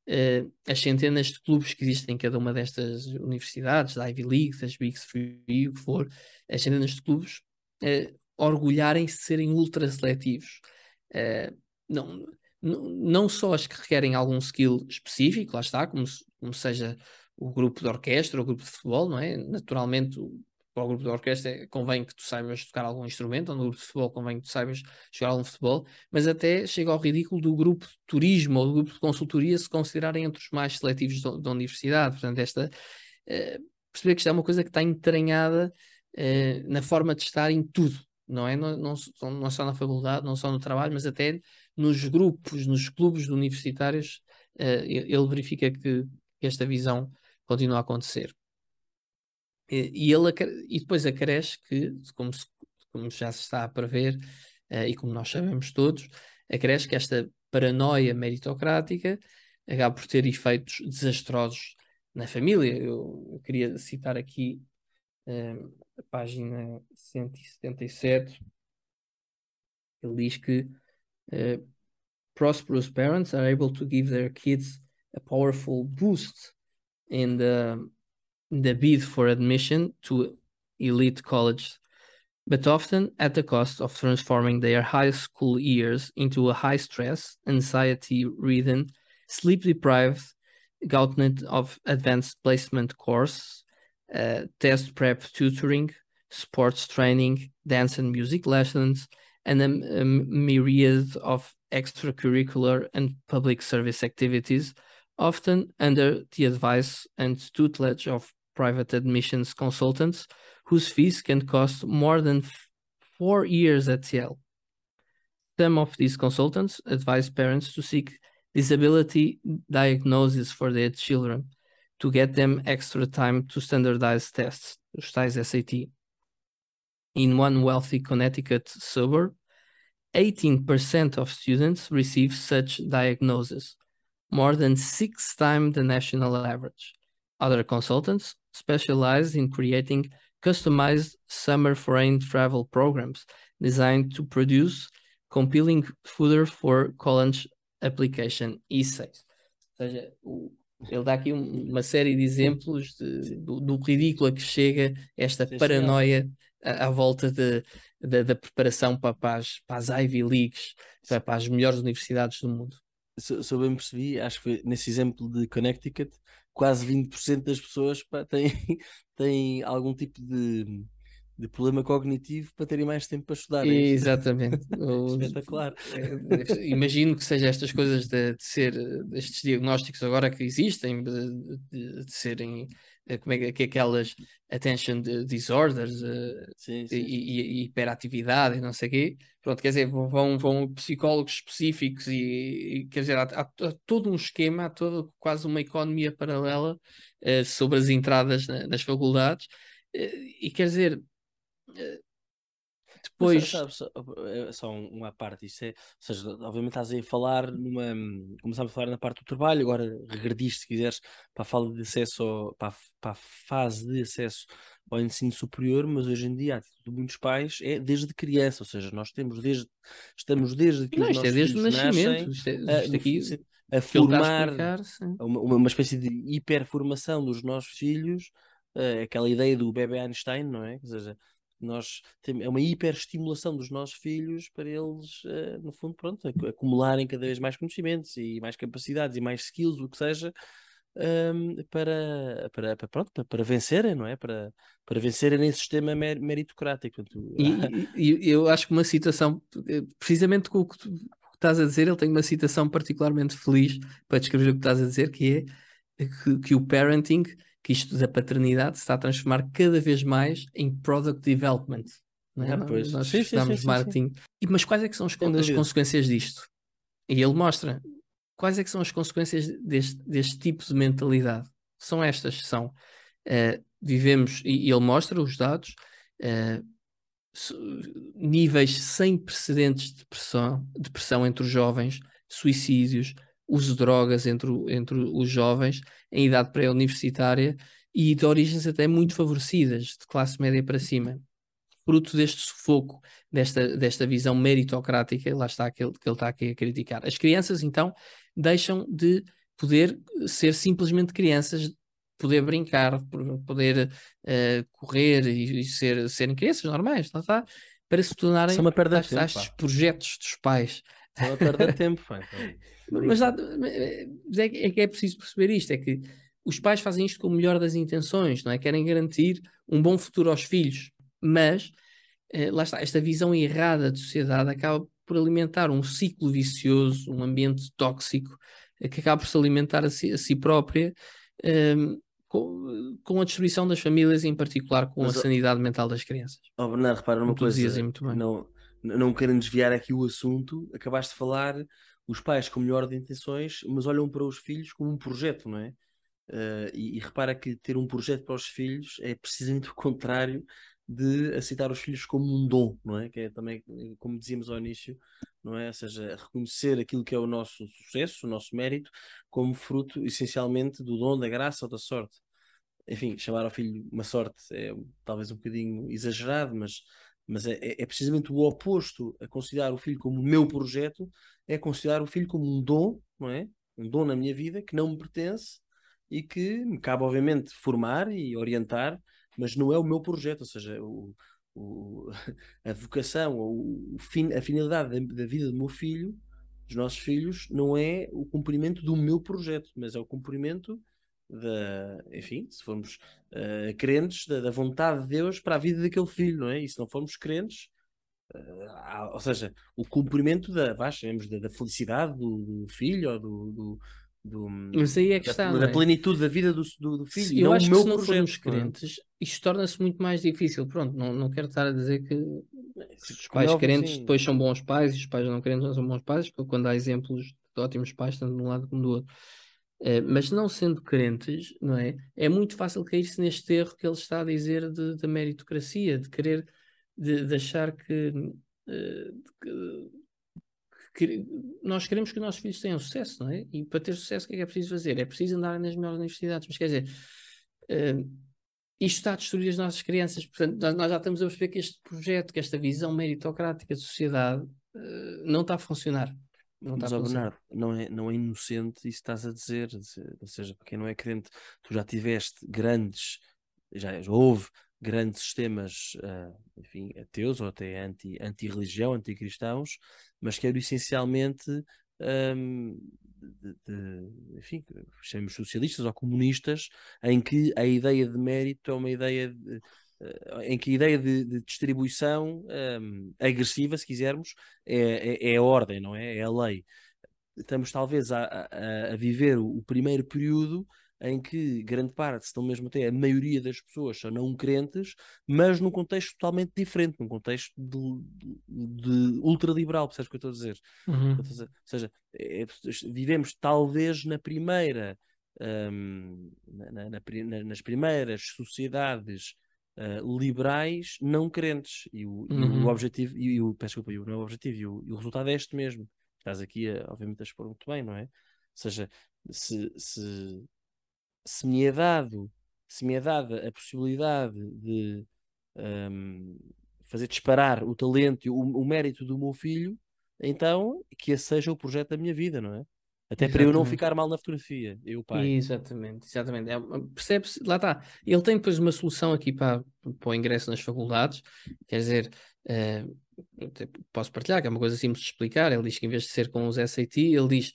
uh, as centenas de clubes que existem em cada uma destas universidades, da Ivy League, das Big Three, o que for, as centenas de clubes uh, orgulharem-se de serem ultra seletivos. Uh, não, não só as que requerem algum skill específico, lá está, como, como seja o grupo de orquestra o grupo de futebol, não é? Naturalmente, para o grupo de orquestra convém que tu saibas tocar algum instrumento, ou no grupo de futebol convém que tu saibas jogar algum futebol, mas até chega ao ridículo do grupo de turismo ou do grupo de consultoria se considerarem entre os mais seletivos da universidade. Portanto, esta uh, perceber que isto é uma coisa que está entranhada uh, na forma de estar em tudo, não é? Não, não, não só na faculdade, não só no trabalho, mas até nos grupos, nos clubes universitários, uh, ele verifica que esta visão continua a acontecer. E, ele, e depois acresce que, como, se, como já se está a prever, uh, e como nós sabemos todos, acresce que esta paranoia meritocrática acaba por ter efeitos desastrosos na família. Eu, eu queria citar aqui uh, a página 177. Ele diz que uh, prosperous parents are able to give their kids a powerful boost in the the bid for admission to elite college, but often at the cost of transforming their high school years into a high stress, anxiety ridden, sleep deprived gauntlet of advanced placement course, uh, test prep tutoring, sports training, dance and music lessons, and a, a myriad of extracurricular and public service activities, often under the advice and tutelage of private admissions consultants whose fees can cost more than four years at Yale. Some of these consultants advise parents to seek disability diagnosis for their children to get them extra time to standardize tests, os SAT. In one wealthy Connecticut suburb, 18% of students receive such diagnosis, more than six times the national average. Other consultants specialized in creating customized summer foreign travel programs designed to produce compelling footer for college application essays. Ou seja, ele dá aqui uma série de exemplos de, do, do, ridículo a que chega esta paranoia à, à volta de, de, da preparação para, para, as, para as Ivy Leagues, para, para as melhores universidades do mundo. Se, se eu bem percebi, acho que foi nesse exemplo de Connecticut, quase 20% das pessoas pá, têm, têm algum tipo de, de problema cognitivo para terem mais tempo para estudar. É Exatamente. Espetacular. É, imagino que seja estas coisas de, de, ser, estes diagnósticos agora que existem, de, de, de serem como é que aquelas attention disorders uh, sim, sim. E, e, hiperatividade e não sei o quê. Pronto, quer dizer, vão, vão psicólogos específicos e, e quer dizer, há, há, todo um esquema, há todo, quase uma economia paralela uh, sobre as entradas na, nas faculdades. Uh, e quer dizer, depois. Sabe, só, só uma parte, isso é, ou seja, obviamente estás aí a falar numa. Começámos a falar na parte do trabalho, agora regrediste, se quiseres, para a fala de acesso ao, para, a, para a fase de acesso ao ensino superior, mas hoje em dia a atitude de muitos pais é desde criança, ou seja, nós temos desde, estamos desde que Não, os isto é desde o nascimento, isto é, isto aqui, a, a formar explicar, uma, uma espécie de hiperformação dos nossos filhos, uh, aquela ideia do bebê Einstein, não é? Ou seja, nós temos, é uma hiperestimulação dos nossos filhos para eles, uh, no fundo, pronto, acumularem cada vez mais conhecimentos e mais capacidades e mais skills, o que seja, um, ehm, para, para, para, pronto, para, para, vencerem, não é? Para, para vencerem nesse sistema mer meritocrático. E, e, eu acho que uma citação, eh, precisamente com o que tu estás a dizer, ele tem uma citação particularmente feliz para descrever o que estás a dizer, que é que, que o parenting que isto da paternidade se está a transformar cada vez mais em product development. Não é? Ah, pois. Nós sim, estudamos sim, sim, marketing. E, mas quais é que são as, as consequências disto? E ele mostra quais é que são as consequências deste, deste tipo de mentalidade. São estas, são uh, vivemos, e, e, ele mostra os dados, uh, níveis sem precedentes de depressão, depressão entre os jovens, suicídios, uso de drogas entre, entre os jovens em idade pré-universitária e de origens até muito favorecidas, de classe média para cima. Fruto deste sufoco, desta, desta visão meritocrática, lá está que ele, que ele está aqui a criticar. As crianças, então, deixam de poder ser simplesmente crianças, poder brincar, poder uh, correr e, e, ser, serem crianças normais, lá está, para se tornarem Só uma perda de tempo, estes projetos dos pais. Só uma perda de tempo, pá. Mas há, é, é que é preciso perceber isto: é que os pais fazem isto com o melhor das intenções, não é? Querem garantir um bom futuro aos filhos, mas eh, lá está, esta visão errada de sociedade acaba por alimentar um ciclo vicioso, um ambiente tóxico, eh, que acaba por se alimentar a si, a si própria. Eh, com, com, a destruição das famílias, em particular com mas, a sanidade mental das crianças. Oh Bernardo, repara numa coisa, não, não querendo desviar aqui o assunto, acabaste de falar os pais com melhor de intenções, mas olham para os filhos como um projeto, não é? Uh, e, e, repara que ter um projeto para os filhos é precisamente o contrário de aceitar os filhos como um dom, não é? Que é também, como dizíamos ao início, não é? Ou seja, reconhecer aquilo que é o nosso sucesso, o nosso mérito, como fruto essencialmente do dom, da graça ou da sorte. Enfim, chamar ao filho uma sorte é talvez um bocadinho exagerado, mas mas é, é, é, precisamente o oposto a considerar o filho como o meu projeto, é considerar o filho como um dom, não é? Um dom na minha vida que não me pertence e que me cabe, obviamente, formar e orientar, mas não é o meu projeto, ou seja, o, o, a vocação, o, o fin, a finalidade da, da, vida do meu filho, dos nossos filhos, não é o cumprimento do meu projeto, mas é o cumprimento da, enfim, se formos uh, crentes, da, da, vontade de Deus para a vida daquele filho, não é? E se não formos crentes, uh, ou seja, o cumprimento da, vá, da, da felicidade do, do, filho ou do, do, do Mas aí é que da, está, da é? plenitude da vida do, do, filho. eu não acho que se não projeto, formos crentes, isto torna-se muito mais difícil. Pronto, não, não quero estar a dizer que os pais crentes depois são bons pais e os pais não crentes não são bons pais, porque quando há exemplos de ótimos pais, tanto de um lado como do outro. Uh, mas não sendo crentes, não é? É muito fácil cair-se neste erro que ele está a dizer de, de meritocracia, de querer, de, de achar que, uh, que, que, nós queremos que os nossos filhos tenham sucesso, não é? E para ter sucesso, o que é que é preciso fazer? É preciso andar nas melhores universidades. Mas quer dizer, uh, isto está a destruir as nossas crianças. Portanto, nós, nós, já estamos a perceber que este projeto, que esta visão meritocrática de sociedade, não está a funcionar. Não Mas, ó, Bernardo, não é, não é inocente isso que estás a dizer. Ou seja, para quem não é crente, tu já tiveste grandes, já, houve grandes sistemas, uh, enfim, ateus ou até anti, anti-religião, anti-cristãos, mas que eram essencialmente, um, de, de, enfim, chamemos socialistas ou comunistas, em que a ideia de mérito é uma ideia de, em que a ideia de, de distribuição um, agressiva, se quisermos, é, é, é, a ordem, não é? É a lei. Estamos talvez a, a, a viver o, o, primeiro período em que grande parte, se não mesmo até a maioria das pessoas são não crentes, mas num contexto totalmente diferente, num contexto de, de, ultraliberal, percebes o que eu estou a dizer? Uhum. Ou seja, é, vivemos talvez na primeira, um, na, na, na, nas primeiras sociedades uh, liberais não crentes. E o, uhum. e o objetivo, e o, peço desculpa, e o, não é o objetivo, e o, e o resultado é este mesmo. Estás aqui, a, obviamente, a expor muito bem, não é? Ou seja, se, se, se me é dado, se me é dada a possibilidade de um, fazer disparar o talento e o, o mérito do meu filho, então que esse seja o projeto da minha vida, não é? Até Exatamente. para eu não ficar mal na fotografia, eu pai. Exatamente, exatamente. É, Percebe-se, lá está. Ele tem depois uma solução aqui para, para o ingresso nas faculdades, quer dizer, uh, posso partilhar, que é uma coisa simples de explicar. Ele diz que em vez de ser com os SAT, ele diz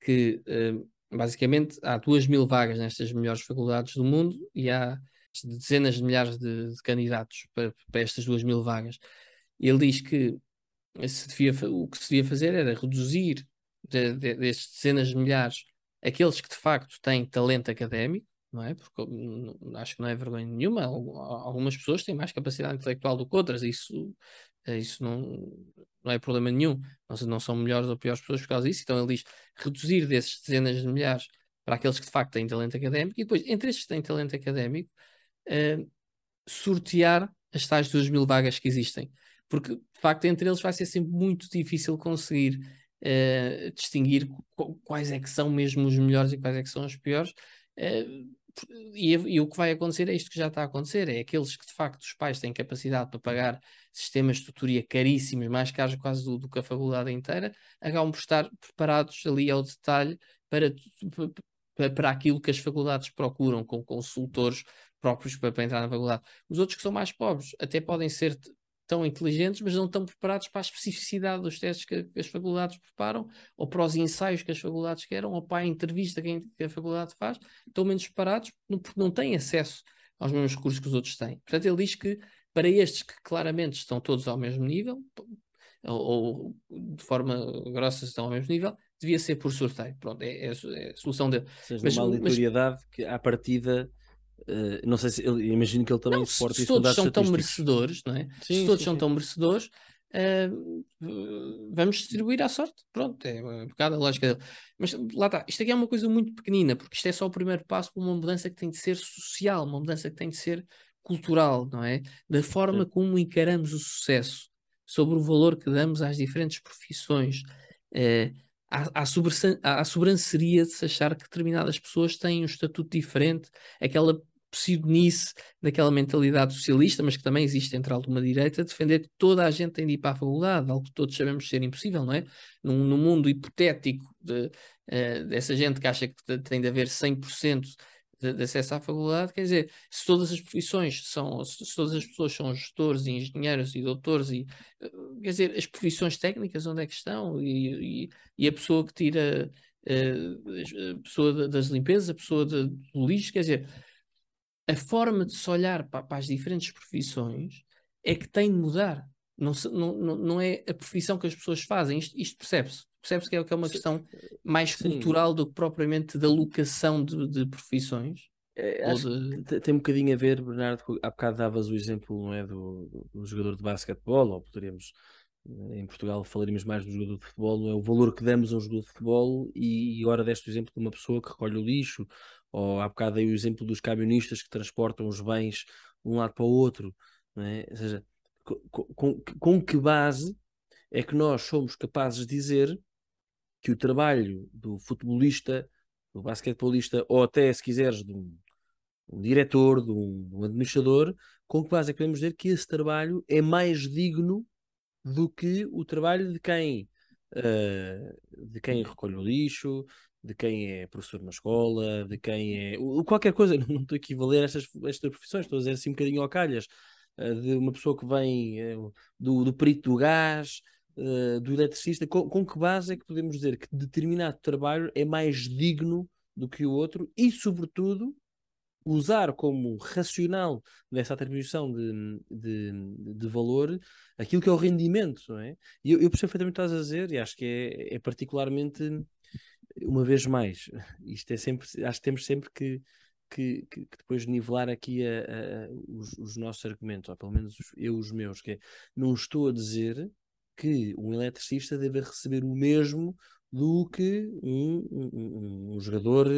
que uh, basicamente há duas mil vagas nestas melhores faculdades do mundo e há dezenas de milhares de, de candidatos para, para estas duas mil vagas. Ele diz que se devia, o que se devia fazer era reduzir de, de, destes dezenas de milhares, aqueles que de facto têm talento académico, não é? Porque acho que não é vergonha nenhuma. Algumas pessoas têm mais capacidade intelectual do que outras, isso, eh, isso não, não é problema nenhum. Não, não são melhores ou piores pessoas por causa disso. Então ele diz reduzir desses dezenas de milhares para aqueles que de facto têm talento académico e depois, entre estes que têm talento académico, uh, sortear as tais 2 mil vagas que existem. Porque, de facto, entre eles vai ser sempre muito difícil conseguir uh, distinguir quais é que são mesmo os melhores e quais é que são os piores. Uh, e, e, o que vai acontecer é isto que já está a acontecer: é aqueles que de facto os pais têm capacidade para pagar sistemas de tutoria caríssimos, mais caros quase do, do que a faculdade inteira, acabam por estar preparados ali ao detalhe para, para, para aquilo que as faculdades procuram, com consultores próprios para, para entrar na faculdade. Os outros que são mais pobres até podem ser tão inteligentes, mas não estão preparados para a especificidade dos testes que, que, as faculdades preparam, ou para os ensaios que as faculdades querem, ou para a entrevista que a, faculdade faz, estão menos preparados porque não têm acesso aos mesmos recursos que os outros têm. Portanto, ele diz que para estes que claramente estão todos ao mesmo nível, ou, ou de forma grossa estão ao mesmo nível, devia ser por sorteio. Pronto, é, é, é a solução dele. Ou seja, mas, uma aleatoriedade mas... que à partida Uh, não sei se ele, imagino que ele também não, suporta se, se todos são tão merecedores, não é? Sim, se todos sim, são sim. tão merecedores, uh, vamos distribuir à sorte. Pronto, é um bocado a lógica dele. Mas lá está, isto aqui é uma coisa muito pequenina, porque isto é só o primeiro passo para uma mudança que tem de ser social, uma mudança que tem de ser cultural, não é? Da forma como encaramos o sucesso, sobre o valor que damos às diferentes profissões. Uh, há, há, sobranceria de se achar que determinadas pessoas têm um estatuto diferente, aquela pseudonice daquela mentalidade socialista, mas que também existe entre alguma direita, defender que toda a gente tem de ir para a faculdade, algo que todos sabemos ser impossível, não é? Num, num mundo hipotético de, uh, dessa gente que acha que tem de haver 100% de, de, acesso à faculdade, quer dizer, se todas as profissões são, se todas as pessoas são gestores e engenheiros e doutores, e, eh, quer dizer, as profissões técnicas onde é que estão? E, e, e a pessoa que tira, uh, a pessoa das limpezas, a pessoa do lixo, quer dizer, a forma de se olhar para, para, as diferentes profissões é que tem de mudar. Não, se, não, não, é a profissão que as pessoas fazem. Isto, isto percebe-se. Percebe-se que é, que é uma questão mais Sim. cultural do que propriamente da locação de, de profissões. É, de... Tem um bocadinho a ver, Bernardo, há bocado davas o exemplo não é, do, do jogador de basquetebol, ou poderíamos em Portugal falaríamos mais do jogador de futebol, não é o valor que damos a um jogador de futebol e agora deste o exemplo de uma pessoa que recolhe o lixo, ou há bocado aí o exemplo dos camionistas que transportam os bens de um lado para o outro, é? ou seja, com, com, com que base é que nós somos capazes de dizer que o trabalho do futebolista, do basquetebolista, ou até, se quiseres, de um, um diretor, de um, de um, administrador, com que base é que podemos dizer que esse trabalho é mais digno do que o trabalho de quem, uh, de quem recolhe o lixo, de quem é professor na escola, de quem é. qualquer coisa, não estou a equivaler a estas, estas profissões, estou a dizer assim um bocadinho ao calhas, uh, de uma pessoa que vem uh, do, do perito do gás, uh, do eletricista, com, com, que base é que podemos dizer que determinado trabalho é mais digno do que o outro e, sobretudo, usar como racional dessa atribuição de, de, de, valor aquilo que é o rendimento, não é? E eu, eu percebo perfeitamente o que estás a dizer e acho que é, é particularmente, uma vez mais, isto é sempre, acho que temos sempre que, que, que, que depois nivelar aqui a, a, os, os, nossos argumentos, ou pelo menos eu os meus, que é, não estou a dizer que um eletricista deve receber o mesmo do que um, um, um jogador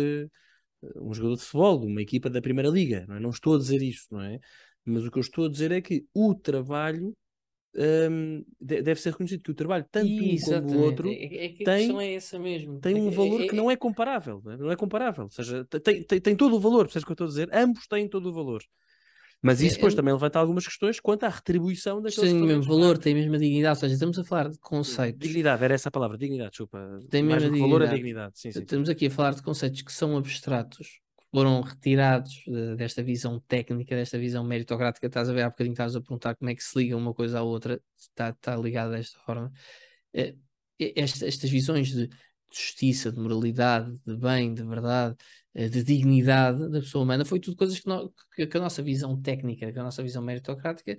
um jogador de futebol, de uma equipa da Primeira Liga. Não, é? não estou a dizer isso, não é? Mas o que eu estou a dizer é que o trabalho um, deve ser reconhecido que o trabalho, tanto um como o outro, é, é, é tem, é mesmo. tem um é valor é, que não é comparável. Não é comparável. Ou seja, tem, tem, tem todo o valor, percebes o que eu estou a dizer? Ambos têm todo o valor. Mas isso depois também levanta algumas questões quanto à retribuição daqueles Tem o mesmo valor, tem a mesma dignidade, ou seja, estamos a falar de conceitos. Dignidade, era essa a palavra, dignidade, desculpa. Tem que valor é dignidade. Sim, sim. Estamos aqui a falar de conceitos que são abstratos, foram retirados de, desta visão técnica, desta visão meritocrática. Estás a ver, há bocadinho estás a perguntar como é que se liga uma coisa à outra, está, está ligada desta forma. É, estas, estas visões de justiça, de moralidade, de bem, de verdade, eh, de dignidade da pessoa humana, foi tudo coisas que, no, que, que a nossa visão técnica, que a nossa visão meritocrática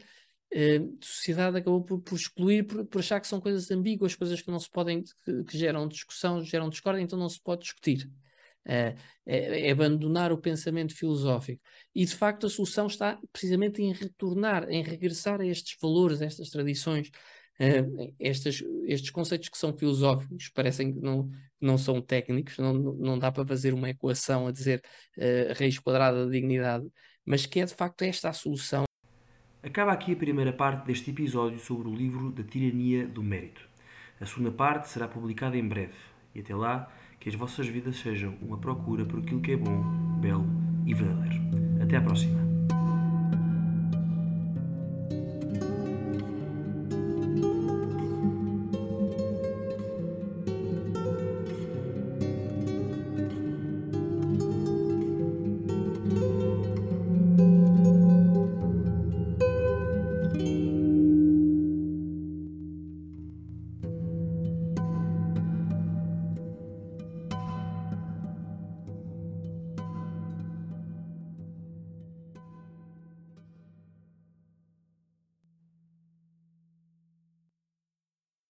eh, de sociedade acabou por, por excluir, por, por, achar que são coisas ambíguas, coisas que não se podem, que, que geram discussão, geram discórdia, então não se pode discutir. É, é, é, abandonar o pensamento filosófico. E de facto a solução está precisamente em retornar, em regressar a estes valores, a estas tradições, Uh, estes, estes conceitos que são filosóficos parecem que não, não são técnicos, não, não dá para fazer uma equação a dizer uh, raiz quadrada da dignidade, mas que é de facto esta a solução. Acaba aqui a primeira parte deste episódio sobre o livro da Tirania do Mérito. A segunda parte será publicada em breve. E até lá, que as vossas vidas sejam uma procura por aquilo que é bom, belo e verdadeiro. Até à próxima.